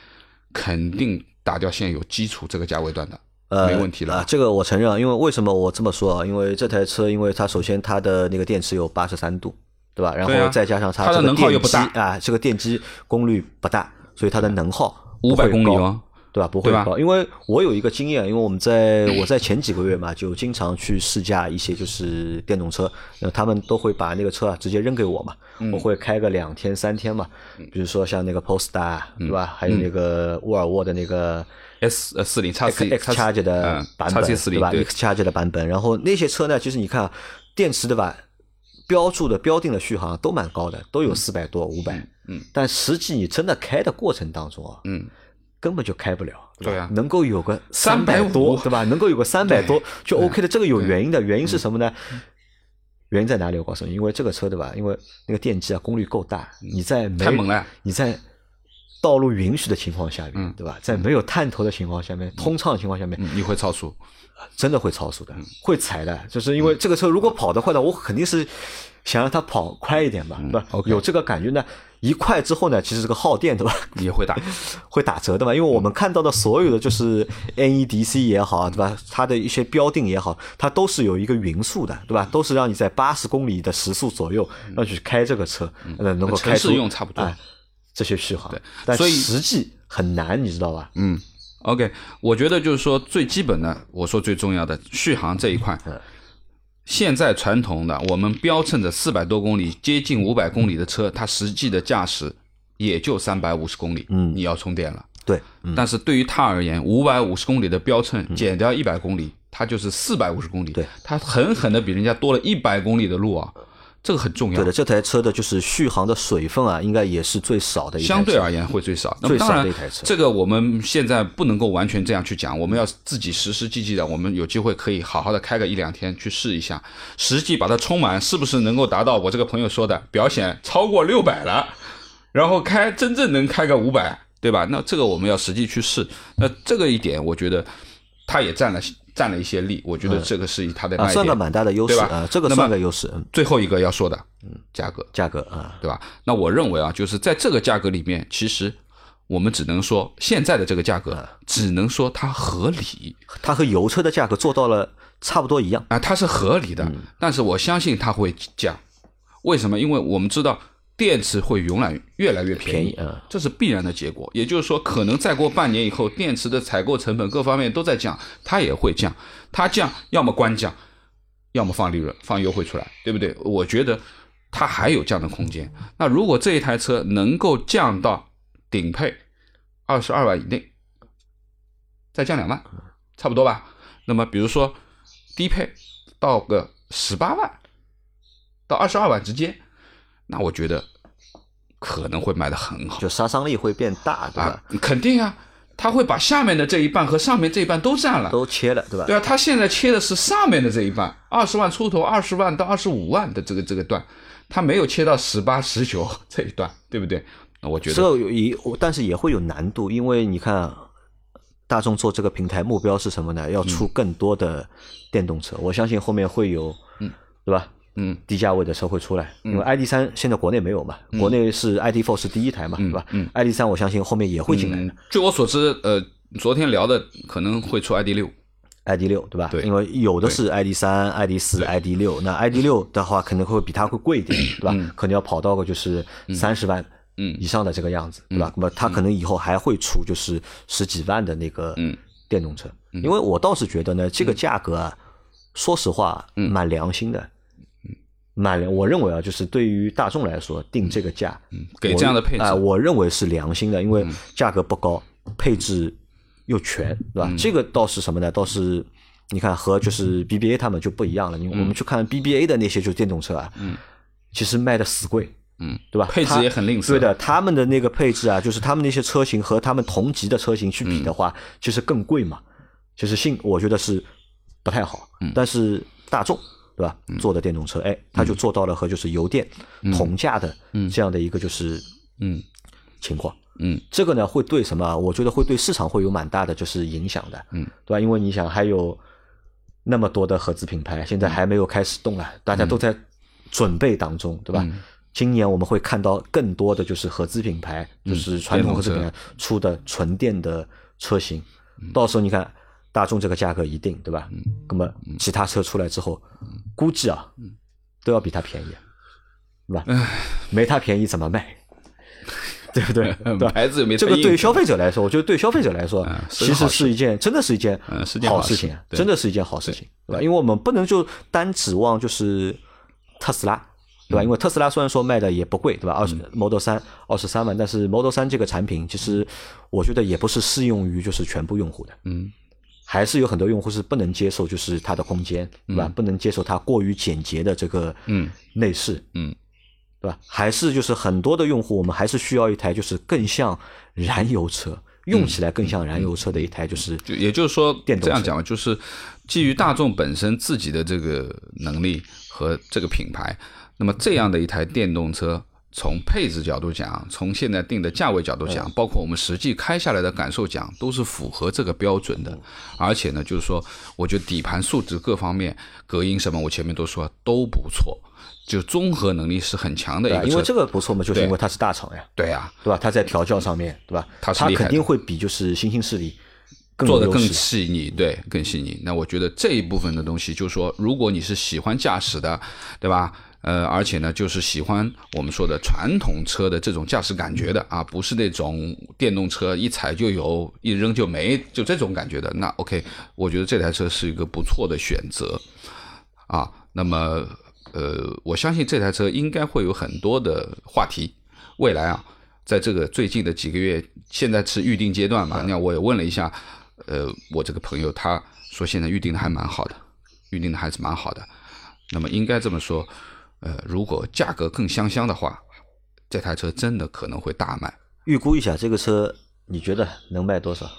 肯定打掉现有基础这个价位段的，呃没问题了。啊，这个我承认啊，因为为什么我这么说啊？因为这台车，因为它首先它的那个电池有八十三度，对吧？然后再加上它它的这个电机能耗又不大啊，这个电机功率不大，所以它的能耗五百公里哦。哦，对吧？不会高，因为我有一个经验，因为我们在我在前几个月嘛，就经常去试驾一些就是电动车，那他们都会把那个车啊直接扔给我嘛，嗯我会开个两天三天嘛，比如说像那个 Polestar 嗯对吧？还有那个沃尔沃的那个 S 呃四零叉 C X Charge 的嗯版本，X C 四对吧零对？X Charge 的版本，然后那些车呢，其实你看啊，电池对吧？标注的标定的续航都蛮高的，都有四百多、五百，嗯，但实际你真的开的过程当中啊，嗯，根本就开不了，吧对啊能够有个三百多，对吧？能够有个三百多就 OK 的，这个有原因的，原因嗯是什么呢？原因在哪里？我告诉你，因为这个车对吧？因为那个电机啊功率够大，你在没太猛了你在道路允许的情况下面，嗯。对吧？在没有探头的情况下面，通畅的情况下面，嗯，你会超速，真的会超速的，嗯。会踩的，就是因为这个车如果跑得快的，我肯定是想让它跑快一点嘛，对吧？有这个感觉呢，一快之后呢，其实这个耗电对吧？也会打，会打折的嘛，因为我们看到的所有的就是 NEDC 也好，对吧？它的一些标定也好，它都是有一个匀速的，对吧？都是让你在八十公里的时速左右，让你去开这个车，呃，能够开出嗯城市用差不多。哎这些续航。对但所以实际很难，你知道吧？嗯，OK，我觉得就是说最基本的，我说最重要的续航这一块，嗯 现在传统的我们标称的四百多公里、接近五百公里的车，它实际的驾驶也就三百五十公里，嗯你要充电了。对，嗯，但是对于它而言，五百五十公里的标称减掉一百公里，它就是四百五十公里，对，它狠狠的比人家多了一百公里的路啊，这个很重要。对的，这台车的就是续航的水分啊，应该也是最少的一台车。相对而言会最少。那么最少当然的一台车，这个我们现在不能够完全这样去讲，我们要自己实实际际的，我们有机会可以好好的开个一两天去试一下，实际把它充满，是不是能够达到我这个朋友说的表显超过六百了，然后开真正能开个五百，对吧？那这个我们要实际去试。那这个一点，我觉得它也占了占了一些利，我觉得这个是它的卖啊，点。算个蛮大的优势对吧啊，这个算个优势，嗯，最后一个要说的，嗯，价格。价格啊，对吧？那我认为啊，就是在这个价格里面，其实我们只能说现在的这个价格，只能说它合理它和油车的价格做到了差不多一样。啊，它是合理的。但是我相信它会降，为什么？因为我们知道电池会永远越来越便宜，便宜嗯这是必然的结果。也就是说，可能再过半年以后，电池的采购成本各方面都在降，它也会降。它降，要么官降，要么放利润、放优惠出来，对不对？我觉得它还有降的空间。那如果这一台车能够降到顶配二十二万以内，再降两万，差不多吧？那么比如说低配到个十八万到二十二万之间，那我觉得可能会卖得很好就杀伤力会变大，对吧？啊，肯定啊，他会把下面的这一半和上面这一半都占了。都切了，对吧？对啊，他现在切的是上面的这一半，二十万出头，二十万到二十五万的这个这个段，他没有切到十八、十九 这一段，对不对？那我觉这得，个有也，但是也会有难度，因为你看，大众做这个平台目标是什么呢？要出更多的电动车，我相信后面会有，嗯，对吧？嗯。低价位的车会出来，因为 ID 三现在国内没有嘛，国内是 ID four 是第一台嘛，对吧？嗯，ID 三我相信后面也会进来据我所知，呃，昨天聊的可能会出 ID 六，，ID 六对吧？对。因为有的是 ID 三、ID 四、ID 六，那 ID 六的话可能会比它会贵一点，对吧？可能要跑到个就是三十万嗯。以上的这个样子，对吧？那么它可能以后还会出就是十几万的那个嗯。电动车，因为我倒是觉得呢，这个价格啊，说实话蛮良心的。蛮良，我认为啊，就是对于大众来说定这个价，嗯给这样的配置啊、我认为是良心的，因为价格不高，配置又全，对吧？这个倒是什么呢？倒是你看和就是 BBA 他们就不一样了。你我们去看 BBA 的那些就是电动车啊，嗯，其实卖的死贵，嗯，对吧？配置也很吝啬对的，他们的那个配置啊，就是他们那些车型和他们同级的车型去比的话，其实更贵嘛。其实性我觉得是不太好，但是大众对吧做的电动车，哎，它就做到了和就是油电同价的这样的一个就是嗯情况。嗯这个呢会对什么啊？我觉得会对市场会有蛮大的就是影响的，嗯，对吧？因为你想还有那么多的合资品牌，现在还没有开始动啊，大家都在准备当中，对吧？嗯今年我们会看到更多的就是合资品牌，就是传统合资品牌出的纯电的车型，嗯到时候你看大众这个价格一定，对吧？那么其他车出来之后，估计啊都要比它便宜，对吧？没它便宜怎么卖？对不对？对？牌子又没这个对消费者来说，我觉得对消费者来说，其实是一件真的是一件好事情，对真的是一件好事情，对吧？因为我们不能就单指望就是特斯拉。对嗯吧？因为特斯拉虽然说卖的也不贵，对吧？二十 Model 三二十三万，但是 Model 三这个产品，其实我觉得也不是适用于就是全部用户的。嗯还是有很多用户是不能接受，就是它的空间，对吧？不能接受它过于简洁的这个嗯。内饰，嗯。对吧？还是就是很多的用户，我们还是需要一台就是更像燃油车，用起来更像燃油车的一台，就是就也就是说，电动这样讲吧，就是基于大众本身自己的这个能力和这个品牌，那么这样的一台电动车，从配置角度讲，从现在定的价位角度讲，包括我们实际开下来的感受讲，都是符合这个标准的。而且呢，就是说，我觉得底盘素质各方面，隔音什么，我前面都说都不错，就综合能力是很强的因为这个不错嘛，就是因为它是大厂呀，对啊，对吧？它在调教上面，对吧？它肯定会比就是新兴势力做的更细腻，对，更细腻。那我觉得这一部分的东西，就是说，如果你是喜欢驾驶的，对吧？呃，而且呢，就是喜欢我们说的传统车的这种驾驶感觉的啊，不是那种电动车一踩就有，一扔就没，就这种感觉的。那 OK，我觉得这台车是一个不错的选择啊。那么，呃，我相信这台车应该会有很多的话题，未来啊，在这个最近的几个月，现在是预定阶段嘛，那我也问了一下，呃，我这个朋友他说现在预定的还蛮好的，预定的还是蛮好的。那么应该这么说，呃，如果价格更香香的话，这台车真的可能会大卖。预估一下这个车，你觉得能卖多少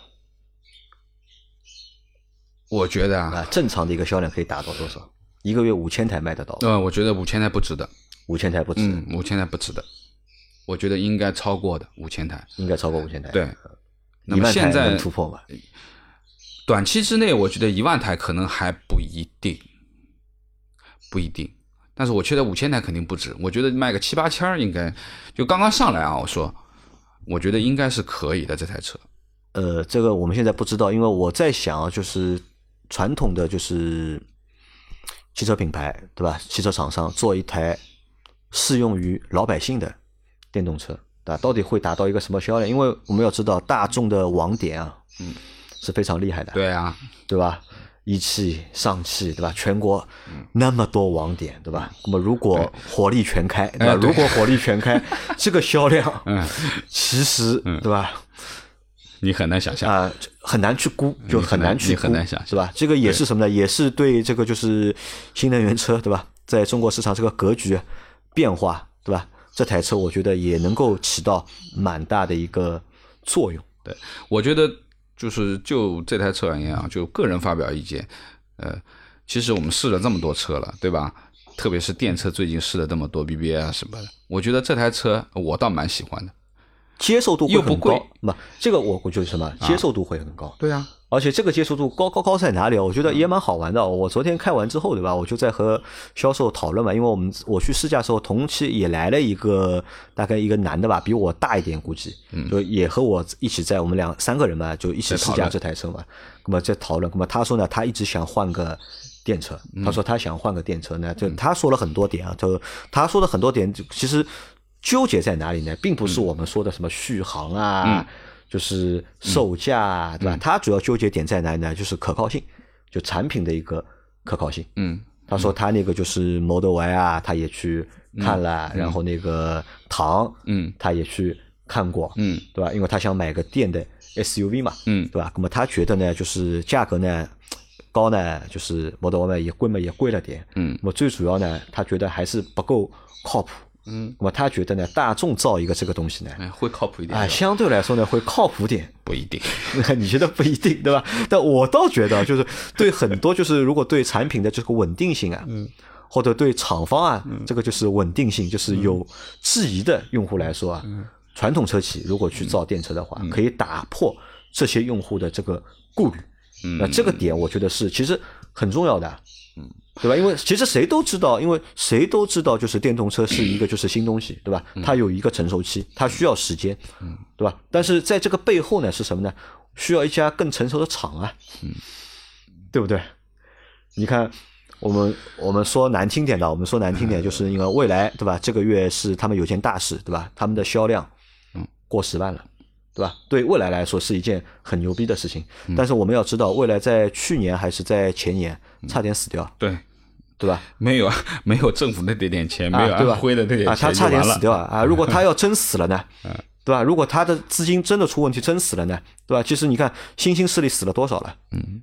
我觉得啊，啊？正常的一个销量可以达到多少？一个月五千台卖得到吗？呃，我觉得五千台不值得，五千台不值，嗯，五千台不值得，我觉得应该超过的五千台。应该超过五千台。对，那么现在能突破吗？短期之内，我觉得一万台可能还不一定，不一定。但是我觉得五千台肯定不止，我觉得卖个七八千儿应该，就刚刚上来啊，我说，我觉得应该是可以的这台车。呃，这个我们现在不知道，因为我在想，就是传统的就是汽车品牌，对吧？汽车厂商做一台适用于老百姓的电动车，对吧？到底会达到一个什么销量？因为我们要知道，大众的网点啊，嗯，是非常厉害的，对啊，对吧？一汽、上汽，对吧？全国那么多网点，对吧？那么如果火力全开，对吧？如果火力全开，这个销量，嗯，其实，对吧？你很难想象。啊、很难去估，就很难去很难想是吧？这个也是什么呢？也是对这个就是新能源车，对吧？在中国市场这个格局变化，对吧？这台车我觉得也能够起到蛮大的一个作用。对，我觉得就是就这台车而言啊，就个人发表意见，呃，其实我们试了这么多车了，对吧？特别是电车，最近试了这么多 BBA 啊什么的，我觉得这台车我倒蛮喜欢的。接受度会又不贵很高，不，这个我我觉得什么，接受度会很高。对啊，而且这个接受度高高高在哪里啊？我觉得也蛮好玩的。我昨天开完之后，对吧？我就在和销售讨论嘛，因为我们我去试驾的时候，同期也来了一个大概一个男的吧，比我大一点，估计，就也和我一起在我们两三个人嘛，就一起试驾这台车嘛。那么在讨论，那么他说呢，他一直想换个电车，他说他想换个电车呢，就他说了很多点啊，就他说的很多点，其实纠结在哪里呢？并不是我们说的什么续航啊，就是售价啊，对吧？他主要纠结点在哪里呢？就是可靠性，就产品的一个可靠性。嗯他说他那个就是 Model Y 啊，他也去看了，然后那个唐，嗯他也去看过，嗯对吧？因为他想买个电的 SUV 嘛，嗯对吧？那么他觉得呢，就是价格呢高呢，就是 Model Y 也贵嘛，也贵了点。嗯那么最主要呢，他觉得还是不够靠谱。嗯，那么他觉得呢，大众造一个这个东西呢，哎，会靠谱一点啊，相对来说呢会靠谱点。不一定。你觉得不一定，对吧？但我倒觉得，就是对很多，就是如果对产品的这个稳定性啊，嗯，或者对厂方啊，这个就是稳定性，就是有质疑的用户来说啊，传统车企如果去造电车的话，可以打破这些用户的这个顾虑。嗯那这个点，我觉得是其实很重要的。嗯，对吧？因为其实谁都知道，因为谁都知道，就是电动车是一个就是新东西，对吧？它有一个成熟期，它需要时间，嗯，对吧？但是在这个背后呢，是什么呢？需要一家更成熟的厂啊，嗯，对不对？你看，我们我们说难听点的，我们说难听点，就是 因为未来，对吧？这个月是他们有件大事，对吧？他们的销量，过十万了，对吧？对未来来说是一件很牛逼的事情。嗯但是我们要知道，未来在去年还是在前年差点死掉，对，对吧？没有啊没有政府那点点钱，没有啊，对吧？安徽的那点啊，钱他差点死掉啊！啊，如果他要真死了呢？对吧？如果他的资金真的出问题，真死了呢？对吧？其实你看新兴势力死了多少了？嗯，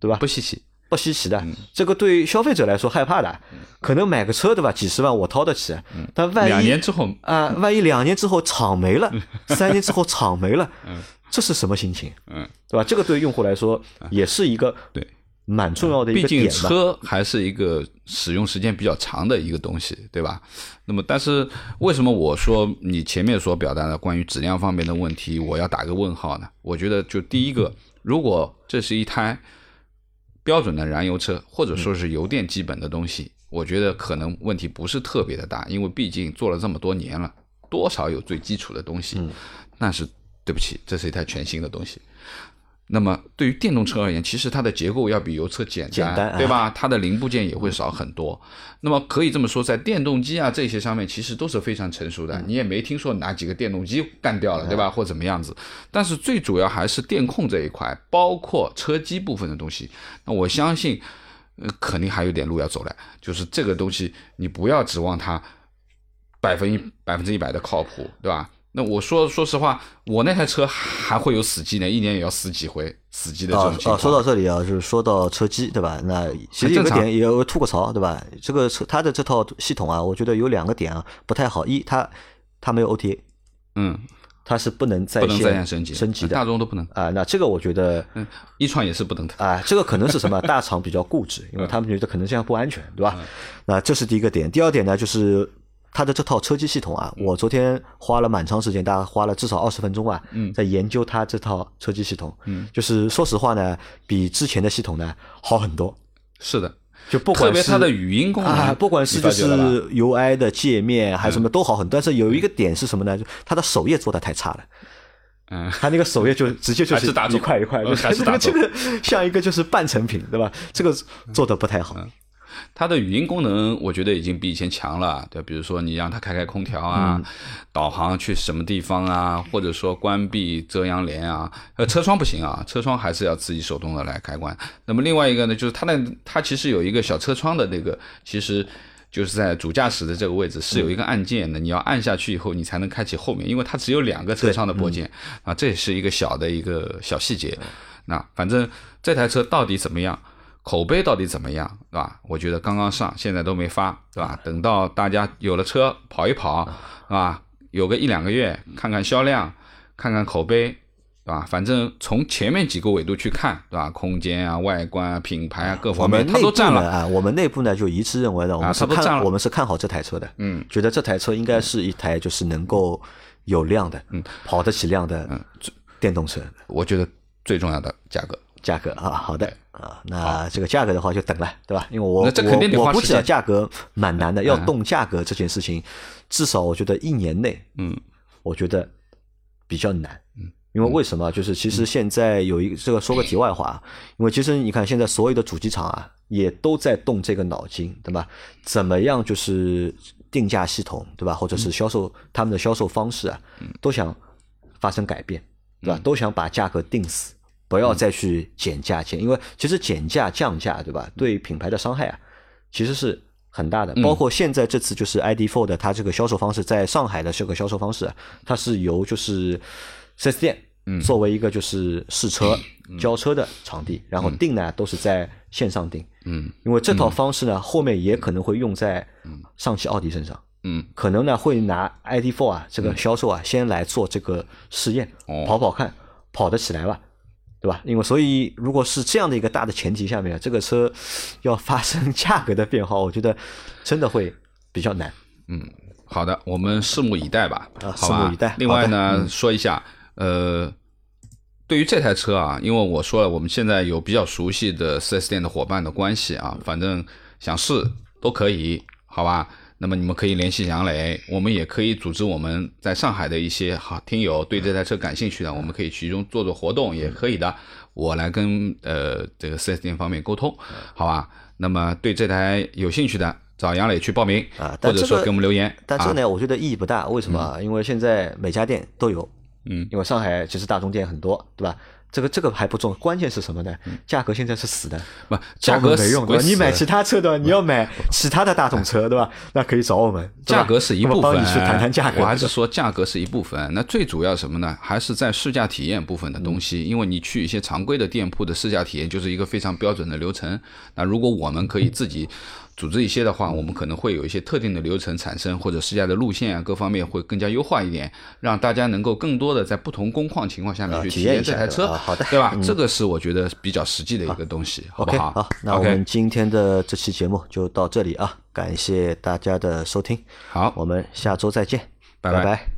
对吧？不稀奇。不稀奇嗯。的，这个对消费者来说害怕的，可能买个车对吧？几十万我掏得起，但万一嗯两年之后。啊，万一两年之后厂没了，三年之后厂没了，这是什么心情？嗯，对吧？这个对用户来说也是一个对。蛮重要的一毕竟个点吧。车还是一个使用时间比较长的一个东西，对吧？那么，但是为什么我说你前面所表达的关于质量方面的问题，我要打个问号呢？我觉得，就第一个，如果这是一台标准的燃油车，或者说是油电基本的东西，我觉得可能问题不是特别的大，因为毕竟做了这么多年了，多少有最基础的东西。但是对不起，这是一台全新的东西。那么对于电动车而言，其实它的结构要比油车简单，简单对吧？它的零部件也会少很多。那么可以这么说，在电动机啊这些上面，其实都是非常成熟的。你也没听说哪几个电动机干掉了，对吧？或怎么样子？但是最主要还是电控这一块，包括车机部分的东西。那我相信，呃，肯定还有点路要走了。就是这个东西，你不要指望它百分一百分之一百的靠谱，对吧？那我说说实话，我那台车还会有死机呢，一年也要死几回死机的这啊种情况。啊，说到这里啊，就是说到车机，对吧？那其实有个点也有吐个槽，对吧？这个车它的这套系统啊，我觉得有两个点啊不太好。一，它它没有 OTA，嗯，它是不能在不能在线线升级，升级的大众都不能，啊。那这个我觉得嗯，一创也是不能的。啊，这个可能是什么？大厂比较固执，因为他们觉得可能这样不安全，对吧？那这是第一个点。第二点呢，就是它的这套车机系统啊，我昨天花了蛮长时间，大概花了至少二十分钟吧，在研究它这套车机系统。嗯，就是说实话呢，比之前的系统呢好很多。是的，就不管特别是它的语音功能，啊，不管是就是 UI 的界面还是什么都好很多，但是有一个点是什么呢？就它的首页做的太差了。嗯，它那个首页就直接就还是一块一块，呃还是 像一个就是半成品，对吧？这个做的不太好。它的语音功能，我觉得已经比以前强了，对，比如说你让它开开空调啊，导航去什么地方啊，或者说关闭遮阳帘啊，呃，车窗不行啊，车窗还是要自己手动的来开关。那么另外一个呢，就是它的它其实有一个小车窗的那个，其实。就是在主驾驶的这个位置是有一个按键的，你要按下去以后，你才能开启后面，因为它只有两个车窗的拨键啊，这也是一个小的一个小细节。那反正这台车到底怎么样？口碑到底怎么样，对吧？我觉得刚刚上，现在都没发，对吧？等到大家有了车跑一跑，是吧？有个一两个月，看看销量，看看口碑，对吧？反正从前面几个维度去看，对吧？空间啊、外观啊、品牌啊各方面，它都占了。啊，我们内部呢就一致认为呢，我们是看我们是看好这台车的，嗯，觉得这台车应该是一台就是能够有量的，嗯，跑得起量的电动车。我觉得最重要的价格，价格啊，好的啊，那这个价格的话就等了，对吧？因为我那这肯定得我我估计价格蛮难的，要动价格这件事情，至少我觉得一年内，嗯，我觉得比较难，嗯。因为为什么？就是其实现在有一个这个说个题外话，因为其实你看现在所有的主机厂啊，也都在动这个脑筋，对吧？怎么样就是定价系统，对吧？或者是销售他们的销售方式啊，都想发生改变，对吧？都想把价格定死，不要再去减价减，因为其实减价降价，对吧？对品牌的伤害啊，其实是很大的。包括现在这次就是 ID4 的它这个销售方式，在上海的这个销售方式啊，它是由就是四 S 店。作为一个就是试车、交车的场地，然后定呢都是在线上定，嗯。因为这套方式呢后面也可能会用在上汽奥迪身上，嗯，可能呢会拿 ID4 啊这个销售啊先来做这个试验，哦。跑跑看跑得起来吧，对吧？因为所以如果是这样的一个大的前提下面，这个车 要发生价格的变化，我觉得真的会比较难。嗯好的，我们拭目以待吧，啊拭目以待另外呢，嗯说一下，呃，对于这台车啊，因为我说了，我们现在有比较熟悉的 4S 店的伙伴的关系啊，反正想试都可以，好吧？那么你们可以联系杨磊，我们也可以组织我们在上海的一些好听友对这台车感兴趣的，我们可以其中做做活动，也可以的。我来跟呃这个 4S 店方面沟通，好吧？那么对这台有兴趣的，找杨磊去报名，啊或者说给我们留言。啊但这个呢，我觉得意义不大。为什么啊？因为现在每家店都有，嗯，因为上海其实大众店很多，对吧？这个这个还不重，关键是什么呢？价格现在是死的，不，价格没用？你买其他车的，你要买其他的大众车，对吧？那可以找我们，价格是一部分，帮你去谈谈价格。我还是说价格是一部分，那最主要什么呢？还是在试驾体验部分的东西，因为你去一些常规的店铺的试驾体验就是一个非常标准的流程。那如果我们可以自己。组织一些的话，我们可能会有一些特定的流程产生，或者试驾的路线啊，各方面会更加优化一点，让大家能够更多的在不同工况情况下面去体验这台车，好的，对吧？这个是我觉得比较实际的一个东西，好不好？好，那我们今天的这期节目就到这里啊，感谢大家的收听，好，我们下周再见，拜拜。